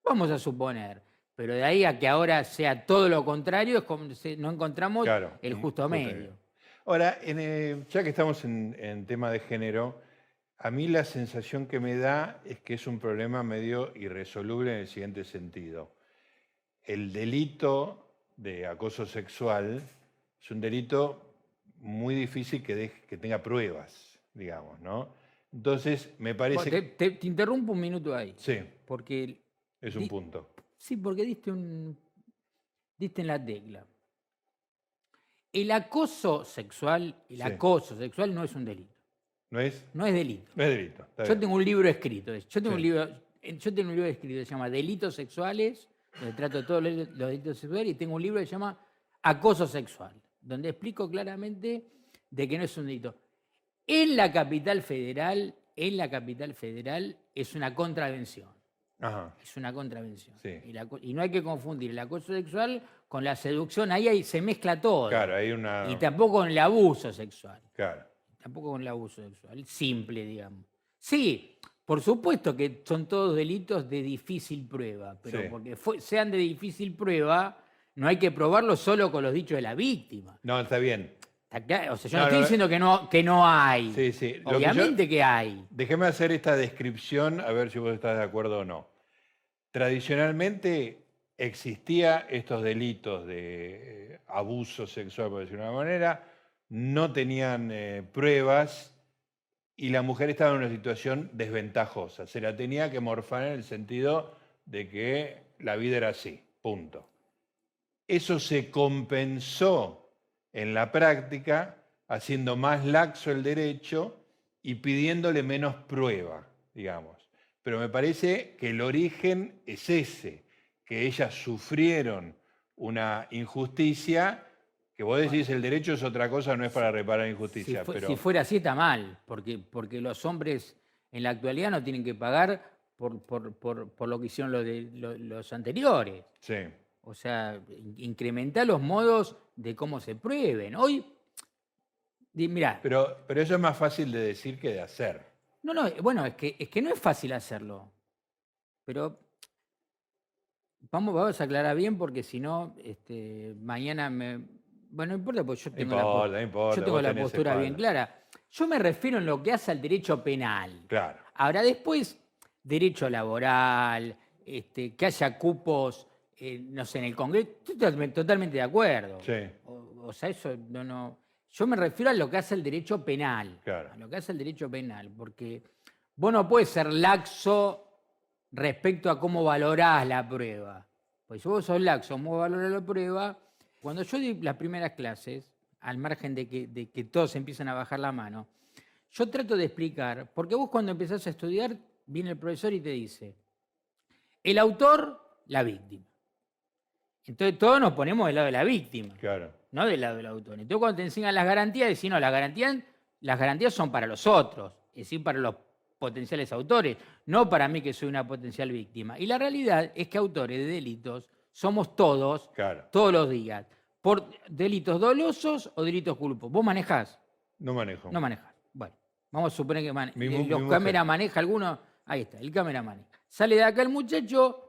Speaker 2: vamos a suponer. Pero de ahí a que ahora sea todo lo contrario, es como no encontramos
Speaker 1: Claro,
Speaker 2: el justo medio.
Speaker 1: medio. Ahora, en, eh, ya que estamos en, en tema de género, a mí la sensación que me da es que es un problema medio irresoluble en el siguiente sentido. El delito de acoso sexual es un delito muy difícil que, deje- que tenga pruebas, digamos, ¿no? Entonces, me parece...
Speaker 2: Te, te- te interrumpo un minuto ahí,
Speaker 1: Sí,
Speaker 2: porque
Speaker 1: es un
Speaker 2: Di-
Speaker 1: punto.
Speaker 2: Sí, porque diste un. diste en la tecla. El acoso sexual, el
Speaker 1: Sí.
Speaker 2: acoso sexual no es un delito.
Speaker 1: ¿No es?
Speaker 2: No es delito.
Speaker 1: No es delito.
Speaker 2: Yo
Speaker 1: bien.
Speaker 2: tengo un libro escrito. Yo tengo
Speaker 1: Sí.
Speaker 2: un libro. Yo tengo un libro escrito que se llama Delitos Sexuales, donde trato todos los delitos sexuales, y tengo un libro que se llama Acoso Sexual, donde explico claramente de que no es un delito. En la capital federal, en la capital federal es una contravención.
Speaker 1: Ajá,
Speaker 2: Es una contravención.
Speaker 1: Sí.
Speaker 2: Y, la co- y no hay que confundir el acoso sexual con la seducción. Ahí, ahí se mezcla todo.
Speaker 1: claro, hay una...
Speaker 2: Y tampoco con el abuso sexual.
Speaker 1: Claro.
Speaker 2: tampoco con el abuso sexual, simple, digamos. Sí, por supuesto que son todos delitos de difícil prueba, pero
Speaker 1: Sí.
Speaker 2: porque fue- sean de difícil prueba, no hay que probarlo solo con los dichos de la víctima.
Speaker 1: No, está bien.
Speaker 2: Está O sea, yo
Speaker 1: No,
Speaker 2: no, estoy
Speaker 1: no,
Speaker 2: diciendo que no, que no hay.
Speaker 1: Sí, sí. Lo que yo-
Speaker 2: Obviamente que hay.
Speaker 1: Déjeme hacer esta descripción a ver si vos estás de acuerdo o no. Tradicionalmente existía estos delitos de eh, abuso sexual, por decirlo de una manera, no tenían eh, pruebas y la mujer estaba en una situación desventajosa. Se la tenía que morfar en el sentido de que la vida era así, punto. Eso se compensó en la práctica haciendo más laxo el derecho y pidiéndole menos prueba, digamos. Pero me parece que el origen es ese, que ellas sufrieron una injusticia, que vos decís el derecho es otra cosa, no es para reparar
Speaker 2: Si,
Speaker 1: injusticia,
Speaker 2: fue-
Speaker 1: pero
Speaker 2: si fuera así está mal, porque, porque los hombres en la actualidad no tienen que pagar por, por- por- por lo que hicieron los, de- lo- los anteriores.
Speaker 1: sí,
Speaker 2: O sea, in- incrementar los modos de cómo se prueben. Hoy, mirá,
Speaker 1: pero, pero eso es más fácil de decir que de hacer.
Speaker 2: no, no, bueno, es que, es que no es fácil hacerlo. Pero vamos, vamos a aclarar bien porque si no, este, mañana me... Bueno, no importa, porque yo tengo la, po-
Speaker 1: importa, no importa.
Speaker 2: yo tengo la postura bien clara. Yo me refiero en lo que hace al derecho penal.
Speaker 1: Claro,
Speaker 2: Ahora, después, derecho laboral, este, que haya cupos, eh, no sé, en el Congreso, estoy totalmente, de acuerdo.
Speaker 1: sí,
Speaker 2: O, o sea, eso no, no. Yo me refiero a lo que hace el derecho penal.
Speaker 1: Claro.
Speaker 2: A lo que hace el derecho penal, porque vos no puedes ser laxo respecto a cómo valorás la prueba. Pues si vos sos laxo, cómo valorás la prueba, cuando yo di las primeras clases, al margen de que, de que todos empiezan a bajar la mano, yo trato de explicar, porque vos cuando empezás a estudiar, viene el profesor y te dice, el autor, la víctima. Entonces todos nos ponemos del lado de la víctima
Speaker 1: claro.
Speaker 2: no del lado del autor. Entonces, cuando te enseñan las garantías, decís, no, las garantías, las garantías son para los otros, es decir, para los potenciales autores, no para mí que soy una potencial víctima. Y la realidad es que autores de delitos somos todos,
Speaker 1: Claro,
Speaker 2: todos los días, por delitos dolosos o delitos culposos. ¿Vos manejás?
Speaker 1: no manejo.
Speaker 2: No manejás. Bueno, vamos a suponer que mane-
Speaker 1: Mi
Speaker 2: eh,
Speaker 1: mi
Speaker 2: los
Speaker 1: mujer.
Speaker 2: cámaras maneja alguno. Ahí está, el cámara maneja. Sale de acá el muchacho.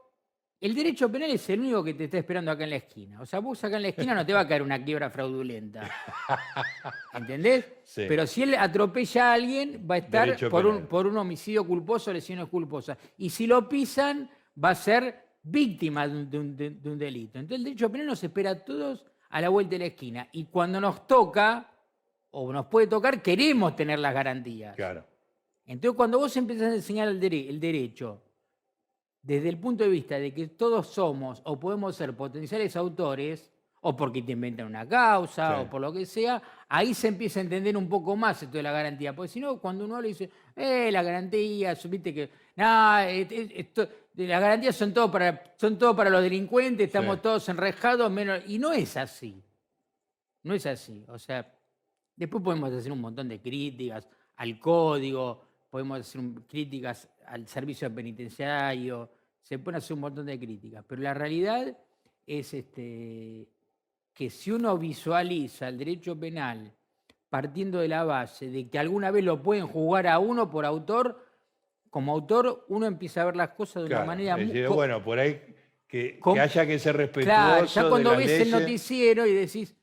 Speaker 2: El derecho penal es el único que te está esperando acá en la esquina. O sea, vos acá en la esquina no te va a caer una quiebra fraudulenta. ¿Entendés?
Speaker 1: Sí.
Speaker 2: Pero si él atropella a alguien, va a estar por un,
Speaker 1: penal.
Speaker 2: por un homicidio culposo o lesiones culposas. Y si lo pisan, va a ser víctima de un, de un- de- de un delito. Entonces el derecho penal nos espera a todos a la vuelta de la esquina. Y cuando nos toca, o nos puede tocar, queremos tener las garantías.
Speaker 1: Claro,
Speaker 2: Entonces, cuando vos empezás a enseñar el, dere- el derecho desde el punto de vista de que todos somos o podemos ser potenciales autores, o porque te inventan una causa, o por lo que sea, ahí se empieza a entender un poco más esto de la garantía. Porque si no, cuando uno le dice, eh, la garantía, viste que, de las garantías son todo para, son todo para los delincuentes, estamos
Speaker 1: Sí.
Speaker 2: todos enrejados, menos. Y no es así. No es así. O sea, después podemos hacer un montón de críticas al código, podemos hacer un- críticas al servicio penitenciario, se pueden hacer un montón de críticas, pero la realidad es este, que si uno visualiza el derecho penal partiendo de la base de que alguna vez lo pueden juzgar a uno por autor, como autor uno empieza a ver las cosas de
Speaker 1: claro.
Speaker 2: una manera muy...
Speaker 1: bueno, por ahí que, haya que ser respetuoso
Speaker 2: Claro, ya cuando
Speaker 1: de las
Speaker 2: ves el noticiero y decís,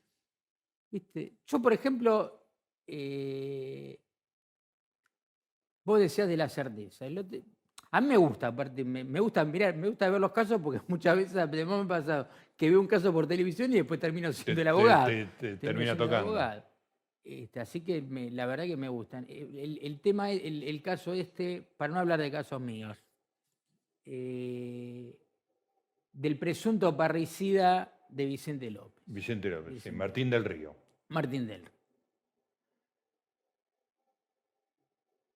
Speaker 2: ¿viste? yo por ejemplo, eh, vos decías de la certeza. el otro- a mí me gusta, aparte, me, me gusta mirar, me gusta ver los casos porque muchas veces además me ha pasado que veo un caso por televisión y después termino siendo el abogado.
Speaker 1: te- te
Speaker 2: termino
Speaker 1: termina tocando.
Speaker 2: Este, así que me- la verdad que me gustan. Eh, El, el tema, el, el caso este, para no hablar de casos míos, eh, del presunto parricida de Vicente López,
Speaker 1: Vicente López, sí,
Speaker 2: Vicente
Speaker 1: Martín del Río.
Speaker 2: Martín del Río.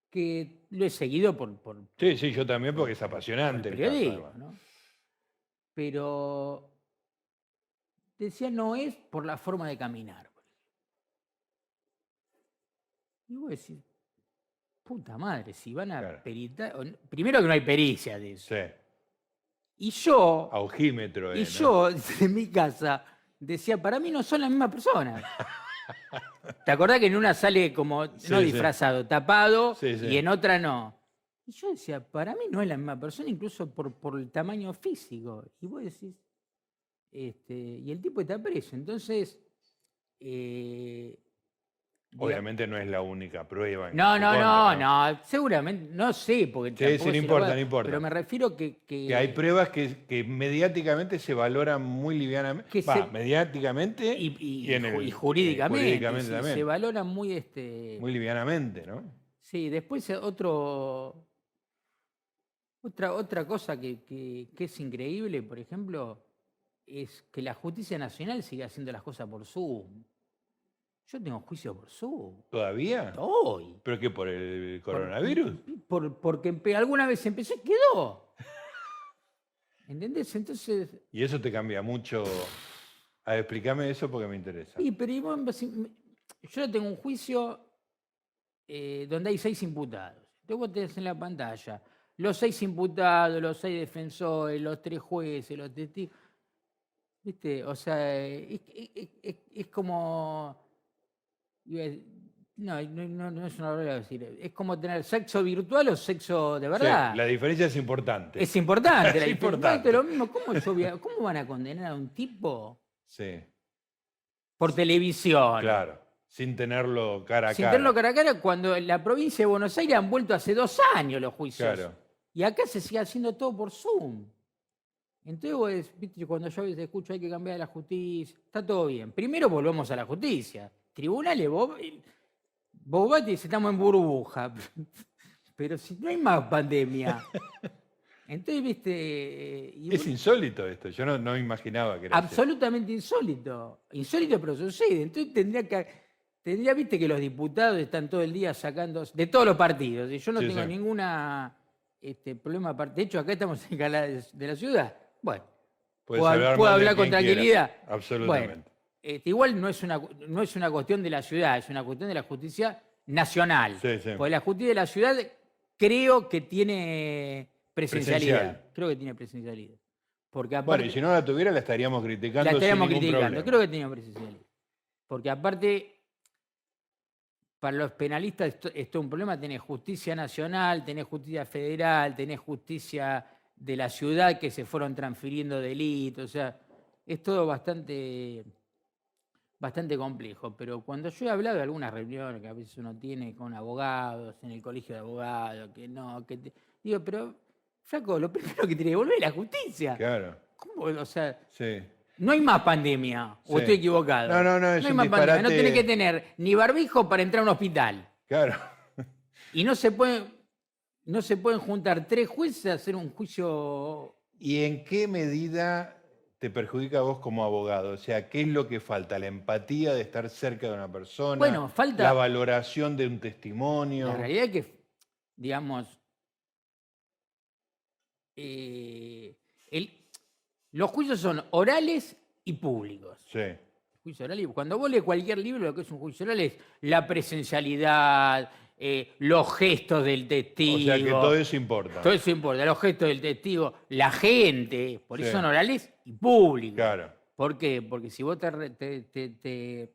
Speaker 2: Que lo he seguido por, por,
Speaker 1: Sí, sí, yo también porque es
Speaker 2: el
Speaker 1: apasionante. el caso,
Speaker 2: periodismo,
Speaker 1: además.
Speaker 2: ¿no? Pero decía, no es por la forma de caminar. Y vos decís, puta madre, si van a
Speaker 1: Claro.
Speaker 2: peritar. Primero que no hay pericia de eso.
Speaker 1: Sí,
Speaker 2: Y yo,
Speaker 1: aujímetro.
Speaker 2: y
Speaker 1: eh, ¿no?
Speaker 2: yo, desde mi casa, decía, para mí no son la misma persona. ¿Te acordás que en una sale como, no
Speaker 1: sí.
Speaker 2: disfrazado, tapado,
Speaker 1: Sí,
Speaker 2: y en otra no? Y yo decía, para mí no es la misma persona, incluso por, por el tamaño físico. Y vos decís, este, y el tipo está preso. Entonces, eh,
Speaker 1: Obviamente no es la única prueba. en
Speaker 2: no,
Speaker 1: su
Speaker 2: no,
Speaker 1: contra,
Speaker 2: no, no, seguramente, no sé, porque
Speaker 1: Sí,
Speaker 2: tampoco
Speaker 1: no
Speaker 2: se lo
Speaker 1: importa, no importa.
Speaker 2: Pero me refiero que... Que,
Speaker 1: Que hay pruebas que, que mediáticamente se valoran muy livianamente.
Speaker 2: Que
Speaker 1: Va,
Speaker 2: se-
Speaker 1: mediáticamente
Speaker 2: y, y-
Speaker 1: y en
Speaker 2: ju-
Speaker 1: el-
Speaker 2: y jurídicamente,
Speaker 1: jurídicamente
Speaker 2: sí,
Speaker 1: también.
Speaker 2: se valora muy este...
Speaker 1: muy livianamente, ¿no?
Speaker 2: Sí, después eh, otro, otra, otra cosa que, que- que es increíble, por ejemplo, es que la justicia nacional sigue haciendo las cosas por Zoom. Yo tengo juicio por Zoom.
Speaker 1: ¿Todavía?
Speaker 2: Hoy.
Speaker 1: ¿Pero qué? ¿Por el coronavirus?
Speaker 2: por- porque empe- alguna vez empezó y quedó. ¿Entendés? Entonces,
Speaker 1: Y eso te cambia mucho. A ver, explícame eso porque me interesa.
Speaker 2: Sí, pero y vos, yo tengo un juicio eh, donde hay seis imputados. Entonces vos tenés en la pantalla los seis imputados, los seis defensores, los tres jueces, los testigos. ¿Viste? O sea, es, es- es- es como... decir- No, no, no- es una verdad decir. Es como tener sexo virtual o sexo de
Speaker 1: Sí,
Speaker 2: verdad.
Speaker 1: la diferencia es importante.
Speaker 2: Es importante. la
Speaker 1: Es
Speaker 2: diferencia.
Speaker 1: importante.
Speaker 2: Lo mismo, ¿cómo, yo voy a- ¿Cómo van a condenar a un tipo
Speaker 1: Sí,
Speaker 2: por televisión?
Speaker 1: claro. Sin tenerlo cara a
Speaker 2: Sin
Speaker 1: cara.
Speaker 2: tenerlo cara a cara, cuando en la provincia de Buenos Aires han vuelto hace dos años los juicios.
Speaker 1: Claro.
Speaker 2: Y acá se sigue haciendo todo por Zoom. Entonces, cuando yo escucho hay que cambiar la justicia, está todo bien. Primero volvemos a la justicia. Tribunales, vos, vos vas y dices, estamos en burbuja. Pero si no hay más pandemia. Entonces, viste. eh, y
Speaker 1: Es insólito esto. Yo no, no imaginaba que era así.
Speaker 2: Absolutamente insólito. Insólito, pero sucede. Entonces tendría que. Tendría, viste, que los diputados están todo el día sacando. de todos los partidos. Y yo no
Speaker 1: Sí,
Speaker 2: tengo
Speaker 1: sí.
Speaker 2: ninguna este, problema. aparte. De hecho, acá estamos en de, la ciudad. Bueno,
Speaker 1: Puedes
Speaker 2: puedo,
Speaker 1: hablar
Speaker 2: puedo con tranquilidad.
Speaker 1: Absolutamente.
Speaker 2: Bueno, este, igual no es, una, no es una cuestión de la ciudad, es una cuestión de la justicia nacional.
Speaker 1: Sí, sí.
Speaker 2: Porque la justicia de la ciudad creo que tiene presencialidad.
Speaker 1: Presencial.
Speaker 2: Creo que tiene presencialidad. Porque aparte,
Speaker 1: Bueno, y si no la tuviera, la estaríamos criticando
Speaker 2: la estaríamos
Speaker 1: sin
Speaker 2: criticando.
Speaker 1: problema.
Speaker 2: Creo que tenía presencialidad. Porque aparte, para los penalistas esto, esto es un problema. Tenés justicia nacional, tenés justicia federal, tenés justicia de la ciudad que se fueron transfiriendo delitos. O sea, es todo bastante, bastante complejo. Pero cuando yo he hablado de algunas reuniones que a veces uno tiene con abogados, en el colegio de abogados, que no, que te- digo, pero, flaco, lo primero que tiene que volver es la justicia.
Speaker 1: Claro,
Speaker 2: ¿Cómo? O sea,
Speaker 1: sí.
Speaker 2: no hay más pandemia, o
Speaker 1: Sí.
Speaker 2: estoy equivocado.
Speaker 1: No, no, no, es
Speaker 2: hay
Speaker 1: un
Speaker 2: más pandemia, no tenés que tener ni barbijo para entrar a un hospital.
Speaker 1: Claro.
Speaker 2: Y no se pueden, no se pueden juntar tres jueces a hacer un juicio.
Speaker 1: ¿Y en qué medida te perjudica a vos como abogado? O sea, ¿qué es lo que falta? ¿La empatía de estar cerca de una persona?
Speaker 2: Bueno, falta-
Speaker 1: ¿La valoración de un testimonio?
Speaker 2: La realidad es que, digamos, eh, el- los juicios son orales y públicos.
Speaker 1: Sí,
Speaker 2: Juicio oral, y cuando vos lees cualquier libro, lo que es un juicio oral es la presencialidad, eh, los gestos del testigo.
Speaker 1: o sea que todo eso importa.
Speaker 2: Todo eso importa, los gestos del testigo, la gente, por eso
Speaker 1: Sí.
Speaker 2: son orales y públicos.
Speaker 1: Claro,
Speaker 2: ¿Por qué? Porque si vos te, re- te- te- te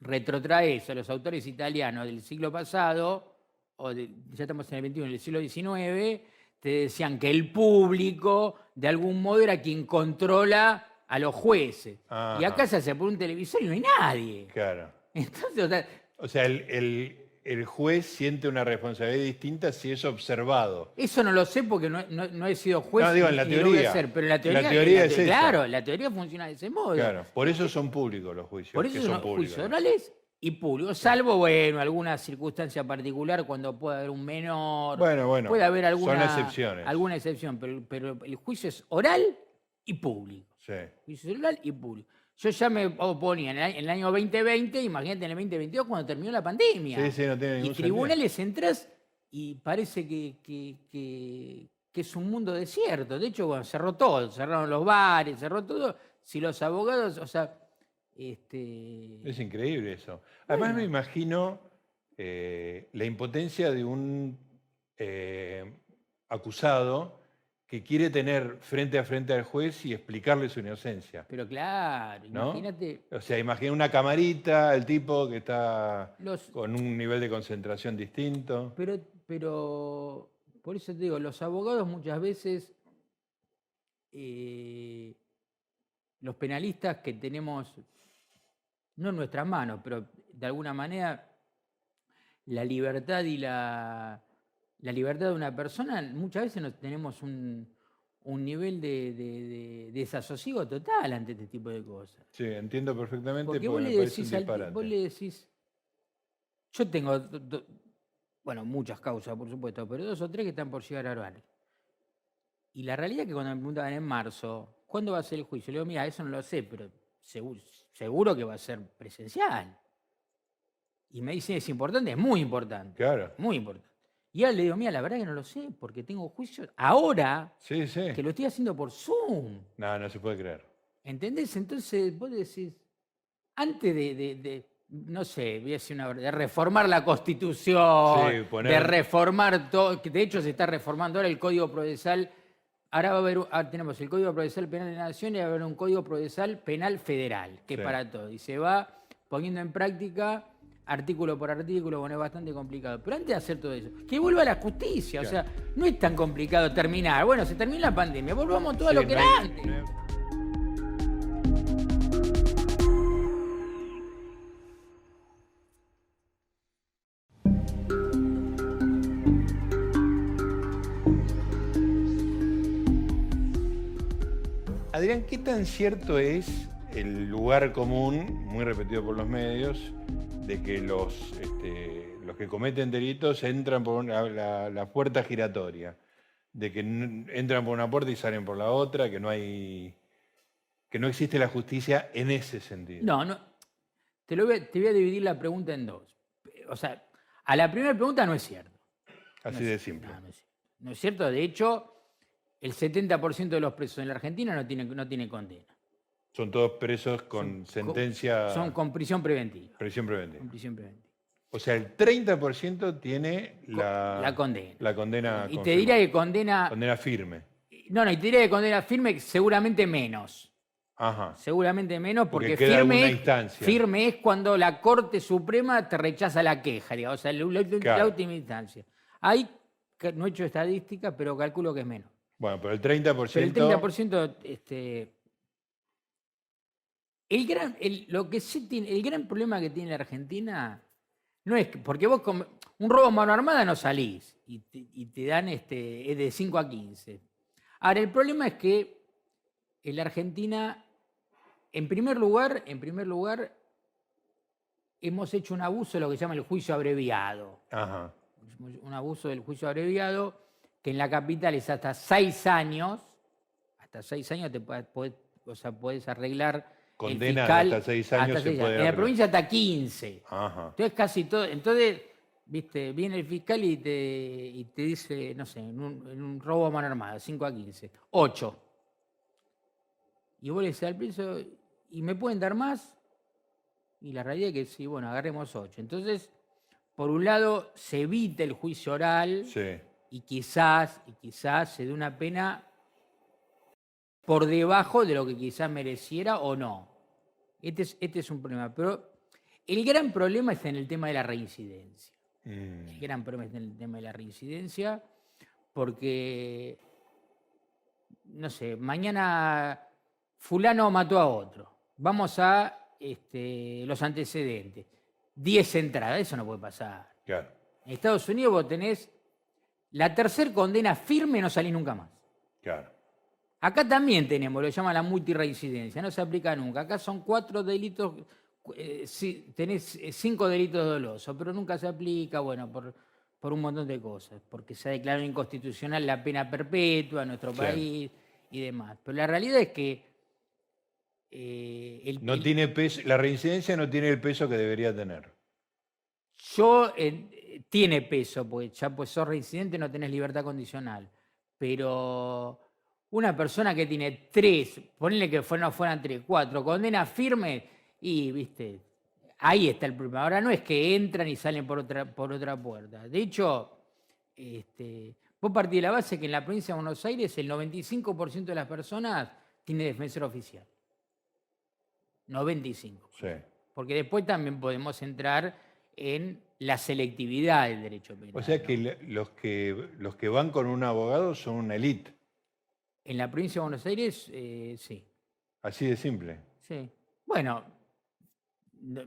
Speaker 2: retrotraes a los autores italianos del siglo pasado, o de- ya estamos en el XXI, del siglo XIX, te decían que el público, de algún modo, era quien controla a los jueces. Y acá se hace por un televisor y no hay nadie.
Speaker 1: claro.
Speaker 2: Entonces, o sea,
Speaker 1: O sea, el, el- el juez siente una responsabilidad distinta si es observado.
Speaker 2: Eso no lo sé porque no, no- no he sido juez.
Speaker 1: No, digo, en la
Speaker 2: lo a
Speaker 1: teoría.
Speaker 2: ser, pero en la
Speaker 1: La
Speaker 2: teoría,
Speaker 1: teoría
Speaker 2: en
Speaker 1: es esa.
Speaker 2: Claro, la teoría funciona de ese modo.
Speaker 1: Claro, por eso son públicos los juicios.
Speaker 2: Por
Speaker 1: que
Speaker 2: eso
Speaker 1: son
Speaker 2: son
Speaker 1: públicos.
Speaker 2: juicios orales y públicos, salvo, bueno, alguna circunstancia particular cuando pueda haber un menor.
Speaker 1: Bueno, bueno,
Speaker 2: Puede haber alguna,
Speaker 1: son excepciones.
Speaker 2: alguna excepción, pero, pero el juicio es oral y público.
Speaker 1: Sí.
Speaker 2: Juicio es oral y público. Yo ya me oponía en el, año- en el año 2020, imagínate en el 2022 cuando terminó la pandemia.
Speaker 1: Sí, sí, no tiene
Speaker 2: y
Speaker 1: ningún
Speaker 2: tribunales entras y parece que, que- que- que es un mundo desierto. De hecho, bueno, cerró todo, cerraron los bares, cerró todo. Si los abogados, o sea, este,
Speaker 1: Es increíble eso. Además me imagino eh, la impotencia de un eh, acusado que quiere tener frente a frente al juez y explicarle su inocencia.
Speaker 2: Pero claro,
Speaker 1: ¿No?
Speaker 2: imagínate.
Speaker 1: O sea, imagina una camarita, el tipo que está
Speaker 2: Los,
Speaker 1: con un nivel de concentración distinto.
Speaker 2: pero, pero, por eso te digo, los abogados muchas veces, eh, los penalistas que tenemos, no en nuestras manos, pero de alguna manera, la libertad y la, la libertad de una persona, muchas veces no tenemos un, un nivel de, de- de desasosiego total ante este tipo de cosas.
Speaker 1: Sí, entiendo perfectamente
Speaker 2: Porque
Speaker 1: porque,
Speaker 2: vos le, decís al vos le decís, yo tengo, do- do- bueno, muchas causas, por supuesto, pero dos o tres que están por llegar a oral. Y la realidad es que cuando me preguntaban en marzo, ¿cuándo va a ser el juicio? Le digo, mira, eso no lo sé, pero seguro, seguro que va a ser presencial. Y me dicen, es importante, es muy importante,
Speaker 1: Claro.
Speaker 2: muy importante. Y ahora le digo, mira, la verdad que no lo sé, porque tengo juicio ahora
Speaker 1: Sí, sí.
Speaker 2: que lo estoy haciendo por Zoom.
Speaker 1: No, no se puede creer.
Speaker 2: ¿Entendés? Entonces vos decís, antes de, de- de, no sé, voy a decir una verdad, de reformar la constitución,
Speaker 1: Sí, poner-
Speaker 2: de reformar todo, que de hecho se está reformando ahora el Código Procesal, ahora va a haber, ahora tenemos el Código Procesal Penal de la Nación y va a haber un Código Procesal Penal Federal, que
Speaker 1: Sí.
Speaker 2: es para todo, y se va poniendo en práctica artículo por artículo, bueno, es bastante complicado. Pero antes de hacer todo eso, que vuelva a la justicia, o sea, no es tan complicado terminar. Bueno, se termina la pandemia, volvamos todo a lo que
Speaker 1: no
Speaker 2: era antes.
Speaker 1: no Adrián, ¿qué tan cierto es el lugar común, muy repetido por los medios, de que los, este, los que cometen delitos entran por una- la, la puerta giratoria? De que entran por una puerta y salen por la otra, que no hay. que no existe la justicia en ese sentido.
Speaker 2: No, no. Te, lo voy a, te voy a dividir la pregunta en dos. O sea, a la primera pregunta no es cierto.
Speaker 1: Así
Speaker 2: No
Speaker 1: de simple.
Speaker 2: No, no es cierto. No es cierto. De hecho, el 70% de los presos en la Argentina no tienen no tiene condena.
Speaker 1: Son todos presos con
Speaker 2: Son
Speaker 1: sentencia.
Speaker 2: Son con prisión preventiva.
Speaker 1: prisión preventiva.
Speaker 2: Con prisión preventiva.
Speaker 1: O sea, el 30% tiene la,
Speaker 2: la condena.
Speaker 1: la condena.
Speaker 2: Y te diría que condena.
Speaker 1: Condena firme.
Speaker 2: No, no, y te diría que condena firme seguramente menos.
Speaker 1: Ajá.
Speaker 2: Seguramente menos,
Speaker 1: Porque
Speaker 2: porque, firme, es,
Speaker 1: instancia.
Speaker 2: firme es cuando la Corte Suprema te rechaza la queja, digamos, o sea, la, la- la
Speaker 1: Claro.
Speaker 2: última instancia. Hay, que- no he hecho estadística, pero calculo que es menos.
Speaker 1: Bueno, pero el 30%.
Speaker 2: Pero el 30%, este, el gran, el, lo que sí tiene, el gran problema que tiene la Argentina no es que, porque vos con un robo a mano armada no salís y te, y te dan este, es de 5 a 15. Ahora, el problema es que en la Argentina, en primer lugar, en primer lugar, hemos hecho un abuso de lo que se llama el juicio abreviado
Speaker 1: Ajá.
Speaker 2: un abuso del juicio abreviado, que en la capital es hasta seis años, hasta seis años te puedes, podés- o sea, podés arreglar
Speaker 1: Condena
Speaker 2: fiscal
Speaker 1: hasta seis años se
Speaker 2: seis
Speaker 1: puede
Speaker 2: En la provincia hasta 15.
Speaker 1: Ajá.
Speaker 2: Entonces casi todo, entonces, viste, viene el fiscal y te, y te dice, no sé, en un, en un robo a mano armada, 5 a 15, 8. Y vos le decís al preso, ¿y me pueden dar más? Y la realidad es que sí, bueno, agarremos 8. Entonces, por un lado, se evita el juicio oral
Speaker 1: Sí.
Speaker 2: y quizás, y quizás se dé una pena por debajo de lo que quizás mereciera o no. Este es, este es un problema. Pero el gran problema está en el tema de la reincidencia.
Speaker 1: Mm.
Speaker 2: El gran problema está en el tema de la reincidencia, porque, no sé, mañana fulano mató a otro. Vamos a este, los antecedentes. 10 entradas, eso no puede pasar.
Speaker 1: Claro.
Speaker 2: En Estados Unidos vos tenés la tercer condena firme, no salís nunca más.
Speaker 1: Claro.
Speaker 2: Acá también tenemos, lo llaman la multireincidencia, no se aplica nunca. Acá son cuatro delitos, eh, tenés eh, cinco delitos dolosos, pero nunca se aplica, bueno, por, por un montón de cosas, porque se ha declarado inconstitucional la pena perpetua en nuestro país y demás. Pero la realidad es que eh, el-
Speaker 1: No tiene peso, la reincidencia no tiene el peso que debería tener.
Speaker 2: Yo, eh, tiene peso, porque ya pues sos reincidente, no tenés libertad condicional. Pero una persona que tiene tres, ponle que no fueran tres, cuatro, condena firme, y viste, ahí está el problema. Ahora no es que entran y salen por otra, por otra puerta. De hecho, este, vos partís de la base que en la provincia de Buenos Aires el 95% de las personas tiene defensor oficial. 95.
Speaker 1: Sí.
Speaker 2: Porque después también podemos entrar en la selectividad del derecho penal.
Speaker 1: O sea que los que los que van con un abogado son una elite,
Speaker 2: En la provincia de Buenos Aires, eh, sí.
Speaker 1: así de simple.
Speaker 2: Sí. Bueno, no,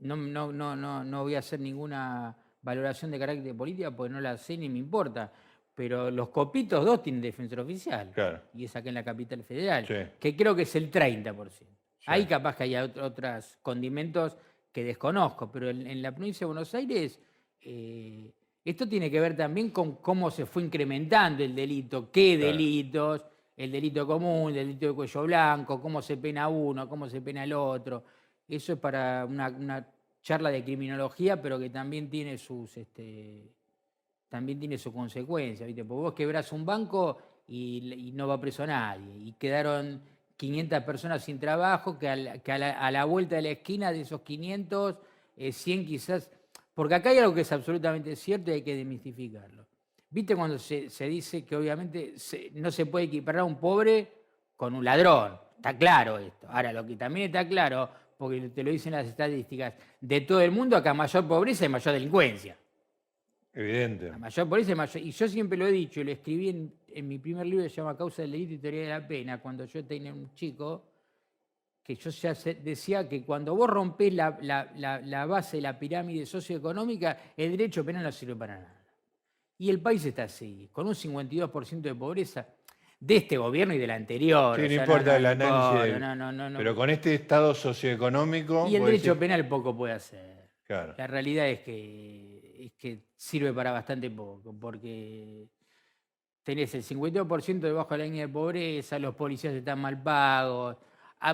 Speaker 2: no, no, no, no, voy a hacer ninguna valoración de carácter política porque no la sé ni me importa. Pero los copitos dos tienen defensor oficial.
Speaker 1: Claro.
Speaker 2: Y es acá en la capital federal.
Speaker 1: Sí.
Speaker 2: Que creo que es el 30%. Ahí capaz que hay otros condimentos que desconozco. Pero en, en la provincia de Buenos Aires, eh, esto tiene que ver también con cómo se fue incrementando el delito, qué
Speaker 1: Claro.
Speaker 2: delitos, el delito común, el delito de cuello blanco, cómo se pena uno, cómo se pena el otro. Eso es para una, una charla de criminología, pero que también tiene sus, este, también tiene su consecuencia, ¿viste? Porque vos quebrás un banco y, y no va preso nadie. Y quedaron 500 personas sin trabajo, que, a la, que a la- a la vuelta de la esquina de esos 500, eh, 100 quizás... Porque acá hay algo que es absolutamente cierto y hay que demistificarlo. ¿Viste cuando se, se dice que obviamente se- no se puede equiparar a un pobre con un ladrón? Está claro esto. Ahora, lo que también está claro, porque te lo dicen las estadísticas, de todo el mundo, acá mayor pobreza y mayor delincuencia.
Speaker 1: Evidente.
Speaker 2: La mayor pobreza y mayor. Y yo siempre lo he dicho, y lo escribí en, en mi primer libro que se llama Causa del delito y teoría de la pena, cuando yo tenía un chico, que yo ya decía que cuando vos rompés la, la- la- la base de la pirámide socioeconómica, el derecho penal no sirve para nada. Y el país está así, con un 52% de pobreza de este gobierno y del anterior.
Speaker 1: Sí,
Speaker 2: o
Speaker 1: no
Speaker 2: sea,
Speaker 1: importa el
Speaker 2: no
Speaker 1: análisis. del-
Speaker 2: no, no, no, no.
Speaker 1: Pero con este estado socioeconómico.
Speaker 2: y el derecho
Speaker 1: decís-
Speaker 2: penal poco puede hacer.
Speaker 1: Claro.
Speaker 2: La realidad es que, es que sirve para bastante poco, porque tenés el 52% debajo de la línea de pobreza, los policías están mal pagos,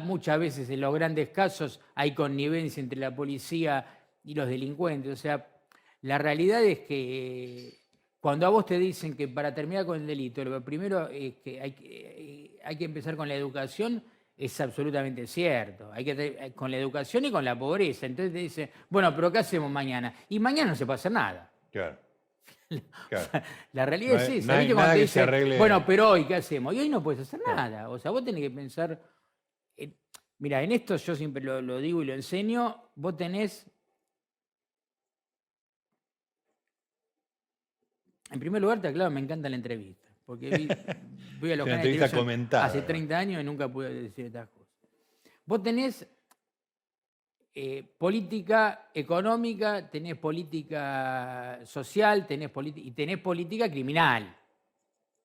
Speaker 2: muchas veces en los grandes casos hay connivencia entre la policía y los delincuentes. O sea, la realidad es que cuando a vos te dicen que para terminar con el delito, lo primero es que hay, que eh, hay que empezar con la educación, es absolutamente cierto. Hay que eh, con la educación y con la pobreza. Entonces te dicen, bueno, pero ¿qué hacemos mañana? Y mañana no se puede hacer nada.
Speaker 1: Claro. Claro.
Speaker 2: La realidad
Speaker 1: No
Speaker 2: es esa. Bueno, pero hoy, ¿qué hacemos? Y hoy no puedes hacer nada. O sea, vos tenés que pensar. Mira, en esto yo siempre lo, lo digo y lo enseño. Vos tenés. En primer lugar, te aclaro, me encanta la entrevista. Porque vi- voy a los canales
Speaker 1: entrevista comentada,
Speaker 2: hace
Speaker 1: ¿verdad?
Speaker 2: 30 años y nunca pude decir estas cosas. Vos tenés eh, política económica, tenés política social, tenés y tenés política criminal.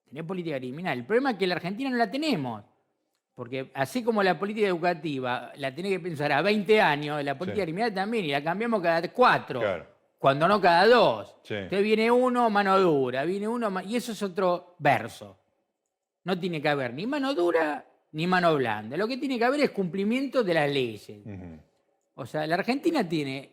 Speaker 2: Tenés política criminal. El problema es que la Argentina no la tenemos. Porque así como la política educativa la tenés que pensar a 20 años, la política
Speaker 1: Sí.
Speaker 2: criminal también, y la cambiamos cada cuatro,
Speaker 1: Claro.
Speaker 2: cuando no cada dos.
Speaker 1: Sí.
Speaker 2: Entonces viene uno, mano dura, viene uno, y eso es otro verso. No tiene que haber ni mano dura ni mano blanda. Lo que tiene que haber es cumplimiento de las leyes. O sea, la Argentina tiene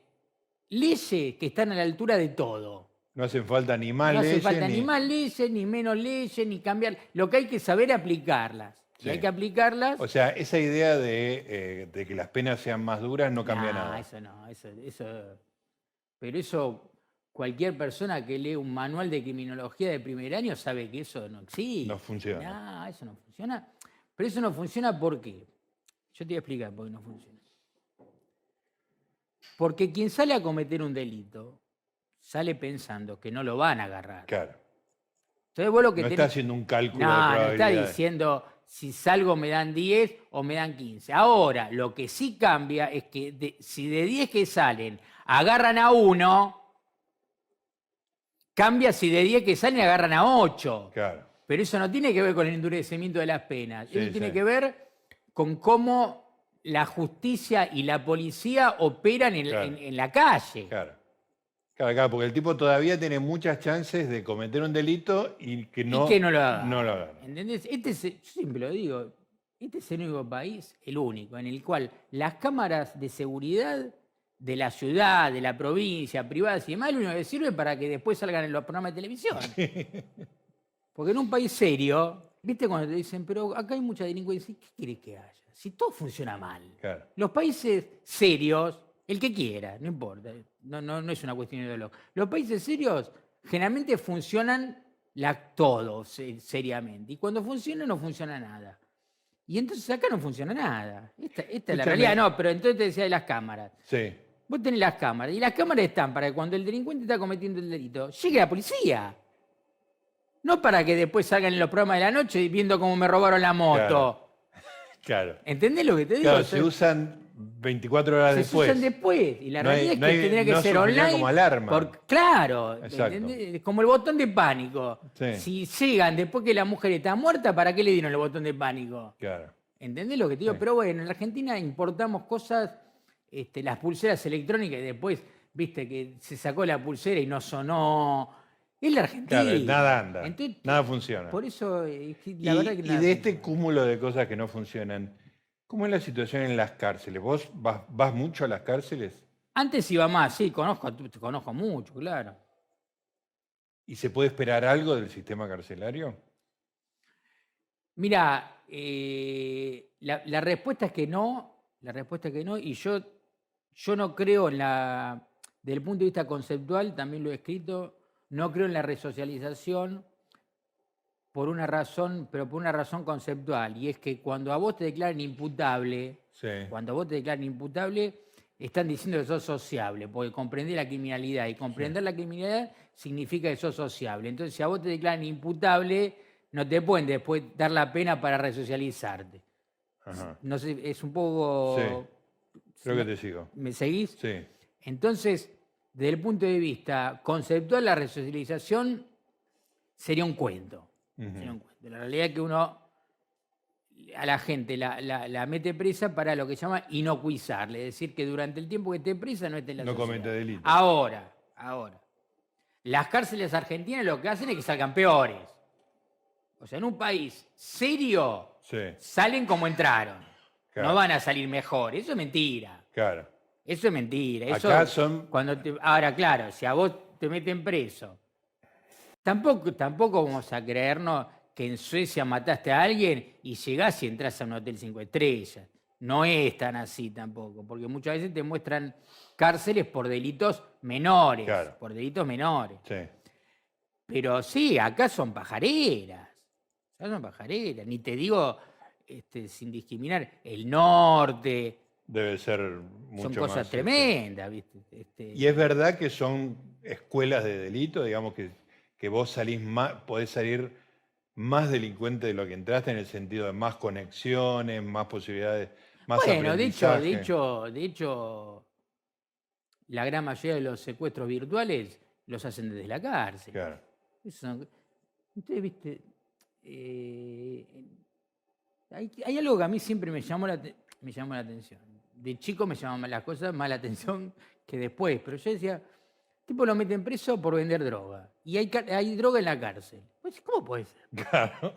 Speaker 2: leyes que están a la altura de todo.
Speaker 1: No hacen falta ni más
Speaker 2: no hace
Speaker 1: leyes,
Speaker 2: falta ni...
Speaker 1: ni-
Speaker 2: más leyes, ni menos leyes, ni cambiar. Lo que hay que saber es aplicarlas. Y hay que aplicarlas.
Speaker 1: O sea, esa idea de, eh, de que las penas sean más duras no cambia
Speaker 2: Nah,
Speaker 1: nada.
Speaker 2: Eso no, eso, eso. Pero eso, cualquier persona que lee un manual de criminología de primer año sabe que eso no existe.
Speaker 1: No funciona.
Speaker 2: Nah, eso no funciona. Pero eso no funciona ¿por qué? Yo te voy a explicar por qué no funciona. Porque quien sale a cometer un delito sale pensando que no lo van a agarrar.
Speaker 1: Claro.
Speaker 2: Entonces vos lo que
Speaker 1: No
Speaker 2: tenés-
Speaker 1: está haciendo un cálculo
Speaker 2: no,
Speaker 1: de
Speaker 2: no está diciendo si salgo me dan 10 o me dan 15. Ahora, lo que sí cambia es que de- si de 10 que salen agarran a uno, cambia si de 10 que salen agarran a 8.
Speaker 1: Claro.
Speaker 2: Pero eso no tiene que ver con el endurecimiento de las penas.
Speaker 1: Sí,
Speaker 2: eso tiene
Speaker 1: sí.
Speaker 2: que ver con cómo la justicia y la policía operan en,
Speaker 1: Claro.
Speaker 2: en- en la calle.
Speaker 1: Claro. Claro, claro, porque el tipo todavía tiene muchas chances de cometer un delito y que no,
Speaker 2: y que no lo haga.
Speaker 1: no lo haga.
Speaker 2: ¿Entendés? Este es, yo siempre lo digo, este es el único país, el único, en el cual las cámaras de seguridad de la ciudad, de la provincia, privadas y demás, lo único que sirve para que después salgan en los programas de televisión. Porque en un país serio, ¿viste cuando te dicen, pero acá hay mucha delincuencia? ¿Qué quieres que haya? Si todo funciona mal.
Speaker 1: Claro.
Speaker 2: Los países serios, el que quiera, no importa, no, no, no es una cuestión ideológica. Los países serios generalmente funcionan la, todo se- seriamente. Y cuando funciona, no funciona nada. Y entonces acá no funciona nada. Esta, esta es la realidad. No, pero entonces te decía de las cámaras.
Speaker 1: Sí.
Speaker 2: Vos tenés las cámaras. Y las cámaras están para que cuando el delincuente está cometiendo el delito, llegue la policía. No para que después salgan en los programas de la noche viendo cómo me robaron la moto.
Speaker 1: Claro. Claro.
Speaker 2: ¿Entendés lo que te digo?
Speaker 1: Claro, se usan 24 horas
Speaker 2: se
Speaker 1: después.
Speaker 2: usan después. Y la
Speaker 1: No
Speaker 2: realidad
Speaker 1: no
Speaker 2: es que
Speaker 1: hay-
Speaker 2: tendría que
Speaker 1: no
Speaker 2: ser online.
Speaker 1: como alarma.
Speaker 2: por- claro, como el botón de pánico.
Speaker 1: Sí.
Speaker 2: Si llegan después que la mujer está muerta, ¿para qué le dieron el botón de pánico?
Speaker 1: Claro.
Speaker 2: ¿Entendés lo que te digo?
Speaker 1: Sí.
Speaker 2: Pero bueno, en la Argentina importamos cosas, este, las pulseras electrónicas y después, viste, que se sacó la pulsera y no sonó. Es la Argentina.
Speaker 1: Claro, nada anda.
Speaker 2: Entonces,
Speaker 1: nada funciona.
Speaker 2: Por eso, eh, la
Speaker 1: y,
Speaker 2: verdad que
Speaker 1: y
Speaker 2: nada
Speaker 1: de este cúmulo de cosas que no funcionan, ¿cómo es la situación en las cárceles? ¿Vos vas, vas mucho a las cárceles?
Speaker 2: Antes iba más, sí, conozco, te conozco mucho, claro.
Speaker 1: ¿Y se puede esperar algo del sistema carcelario?
Speaker 2: Mira, eh, la, la respuesta es que no, la respuesta es que no, y yo, yo no creo en la, desde el punto de vista conceptual, también lo he escrito, no creo en la resocialización por una razón, pero por una razón conceptual, y es que cuando a vos te declaran imputable,
Speaker 1: Sí.
Speaker 2: cuando a vos te declaran imputable, están diciendo que sos sociable, porque comprender la criminalidad y comprender la criminalidad significa que sos sociable. Entonces, si a vos te declaran imputable, no te pueden después dar la pena para resocializarte.
Speaker 1: Ajá.
Speaker 2: No sé, es un poco...
Speaker 1: Creo que te sigo.
Speaker 2: ¿Me seguís?
Speaker 1: Sí.
Speaker 2: Entonces, desde el punto de vista conceptual, la resocialización sería un cuento. Cuento. La realidad es que uno a la gente la, la- la mete presa para lo que se llama inocuizarle, es decir, que durante el tiempo que esté presa no esté en la
Speaker 1: No
Speaker 2: sociedad.
Speaker 1: comete delitos.
Speaker 2: Ahora, ahora. Las cárceles argentinas lo que hacen es que salgan peores. O sea, en un país serio
Speaker 1: Sí,
Speaker 2: salen como entraron.
Speaker 1: Claro.
Speaker 2: No van a salir mejor. Eso es mentira.
Speaker 1: claro.
Speaker 2: Eso es mentira. Eso,
Speaker 1: Acá son-
Speaker 2: Cuando te- ahora, claro, si a vos te meten preso, tampoco, tampoco vamos a creernos que en Suecia mataste a alguien y llegás y entras a un hotel cinco estrellas. No es tan así tampoco, porque muchas veces te muestran cárceles por delitos menores.
Speaker 1: Claro.
Speaker 2: Por delitos menores.
Speaker 1: Sí.
Speaker 2: Pero sí, acá son pajareras. Acá son pajareras. Ni te digo, este, sin discriminar, el norte.
Speaker 1: Debe ser mucho
Speaker 2: son cosas
Speaker 1: más, este,
Speaker 2: tremendas, ¿viste? Este,
Speaker 1: ¿Y es verdad que son escuelas de delito? Digamos que, que vos salís más, podés salir más delincuente de lo que entraste en el sentido de más conexiones, más posibilidades, más
Speaker 2: bueno, hecho, de hecho, la gran mayoría de los secuestros virtuales los hacen desde la cárcel.
Speaker 1: Claro.
Speaker 2: Eso Ustedes, viste, eh, hay, hay algo que a mí siempre me llamó, la, me llamó la atención. De chico me llamaban las cosas más la atención que después, pero yo decía, tipo lo meten preso por vender droga. Y hay, droga en la cárcel. Pues, ¿Cómo puede ser?
Speaker 1: Claro.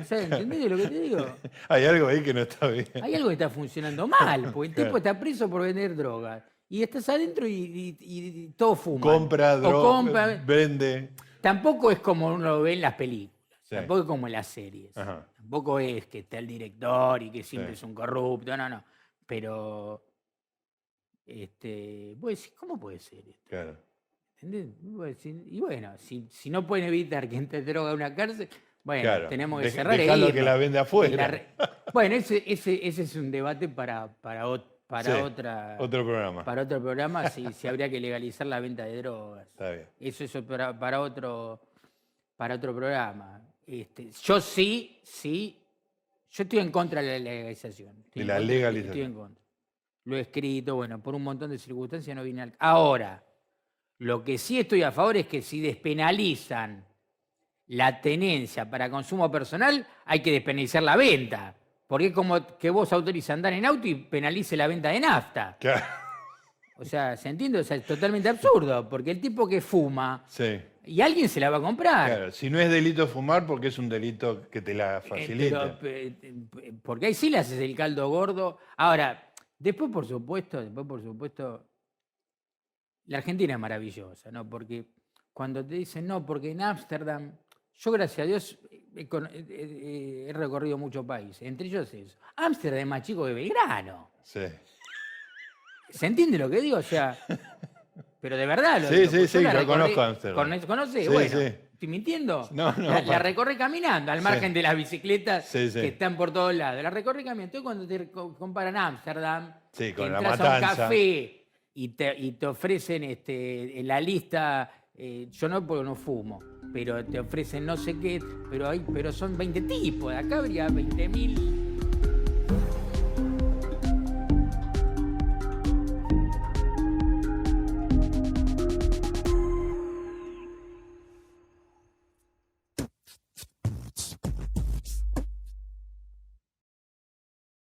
Speaker 2: O sea, ¿Entendés lo que te digo?
Speaker 1: Hay algo ahí que no está bien.
Speaker 2: Hay algo que está funcionando mal, porque el tipo está preso por vender droga. Y estás adentro y, y- y- y todo fuma.
Speaker 1: Compra, droga, vende.
Speaker 2: Tampoco es como uno lo ve en las películas,
Speaker 1: Sí.
Speaker 2: tampoco es como en las series.
Speaker 1: Ajá.
Speaker 2: Tampoco es que está el director y que siempre
Speaker 1: Sí.
Speaker 2: es un corrupto, no, no. Pero, este, vos decís, ¿cómo puede ser esto?
Speaker 1: Claro.
Speaker 2: ¿Entendés? Vos decís, Y bueno, si, si no pueden evitar que entre droga a una cárcel, bueno,
Speaker 1: Claro.
Speaker 2: tenemos que cerrar e
Speaker 1: que la vende afuera.
Speaker 2: re- Bueno, ese, ese, ese es un debate para, para, para,
Speaker 1: Sí,
Speaker 2: otra,
Speaker 1: Otro programa.
Speaker 2: para otro programa, si, si habría que legalizar la venta de drogas.
Speaker 1: Está bien.
Speaker 2: Eso es para, para otro, para otro programa. Este, yo sí, sí, yo estoy en contra de la legalización. Estoy
Speaker 1: De la
Speaker 2: contra,
Speaker 1: legalización.
Speaker 2: Estoy en contra. Lo he escrito, bueno, por un montón de circunstancias no vine al... Ahora, lo que sí estoy a favor es que si despenalizan la tenencia para consumo personal, hay que despenalizar la venta. Porque es como que vos autorices andar en auto y penalice la venta de nafta.
Speaker 1: Claro.
Speaker 2: O sea, ¿se entiende? O sea, es totalmente absurdo, porque el tipo que fuma
Speaker 1: Sí.
Speaker 2: y alguien se la va a comprar.
Speaker 1: Claro. Si no es delito fumar, porque es un delito que te la
Speaker 2: Eh,
Speaker 1: facilita.
Speaker 2: pero, pe- pe- porque ahí sí le haces el caldo gordo. Ahora, después, por supuesto, después, por supuesto, la Argentina es maravillosa, ¿no? Porque cuando te dicen, no, porque en Ámsterdam, yo gracias a Dios he, recorrido muchos países, entre ellos eso. Ámsterdam es más chico que Belgrano.
Speaker 1: Sí.
Speaker 2: ¿Se entiende lo que digo? O sea, pero de verdad. Lo
Speaker 1: Sí,
Speaker 2: digo,
Speaker 1: sí, sí,
Speaker 2: yo
Speaker 1: conozco Ámsterdam.
Speaker 2: ¿Conoce?
Speaker 1: Sí,
Speaker 2: bueno,
Speaker 1: sí.
Speaker 2: ¿Estoy mintiendo?
Speaker 1: No, no,
Speaker 2: La, la recorre caminando, al
Speaker 1: Sí.
Speaker 2: margen de las bicicletas
Speaker 1: Sí, sí.
Speaker 2: que están por todos lados. La recorre caminando. Entonces, cuando te co- comparan Ámsterdam,
Speaker 1: Sí, con la
Speaker 2: entras a un café y te, y te ofrecen este, en la lista, eh, yo no porque no fumo, pero te ofrecen no sé qué, pero, hay, pero son 20 tipos. Acá habría 20.000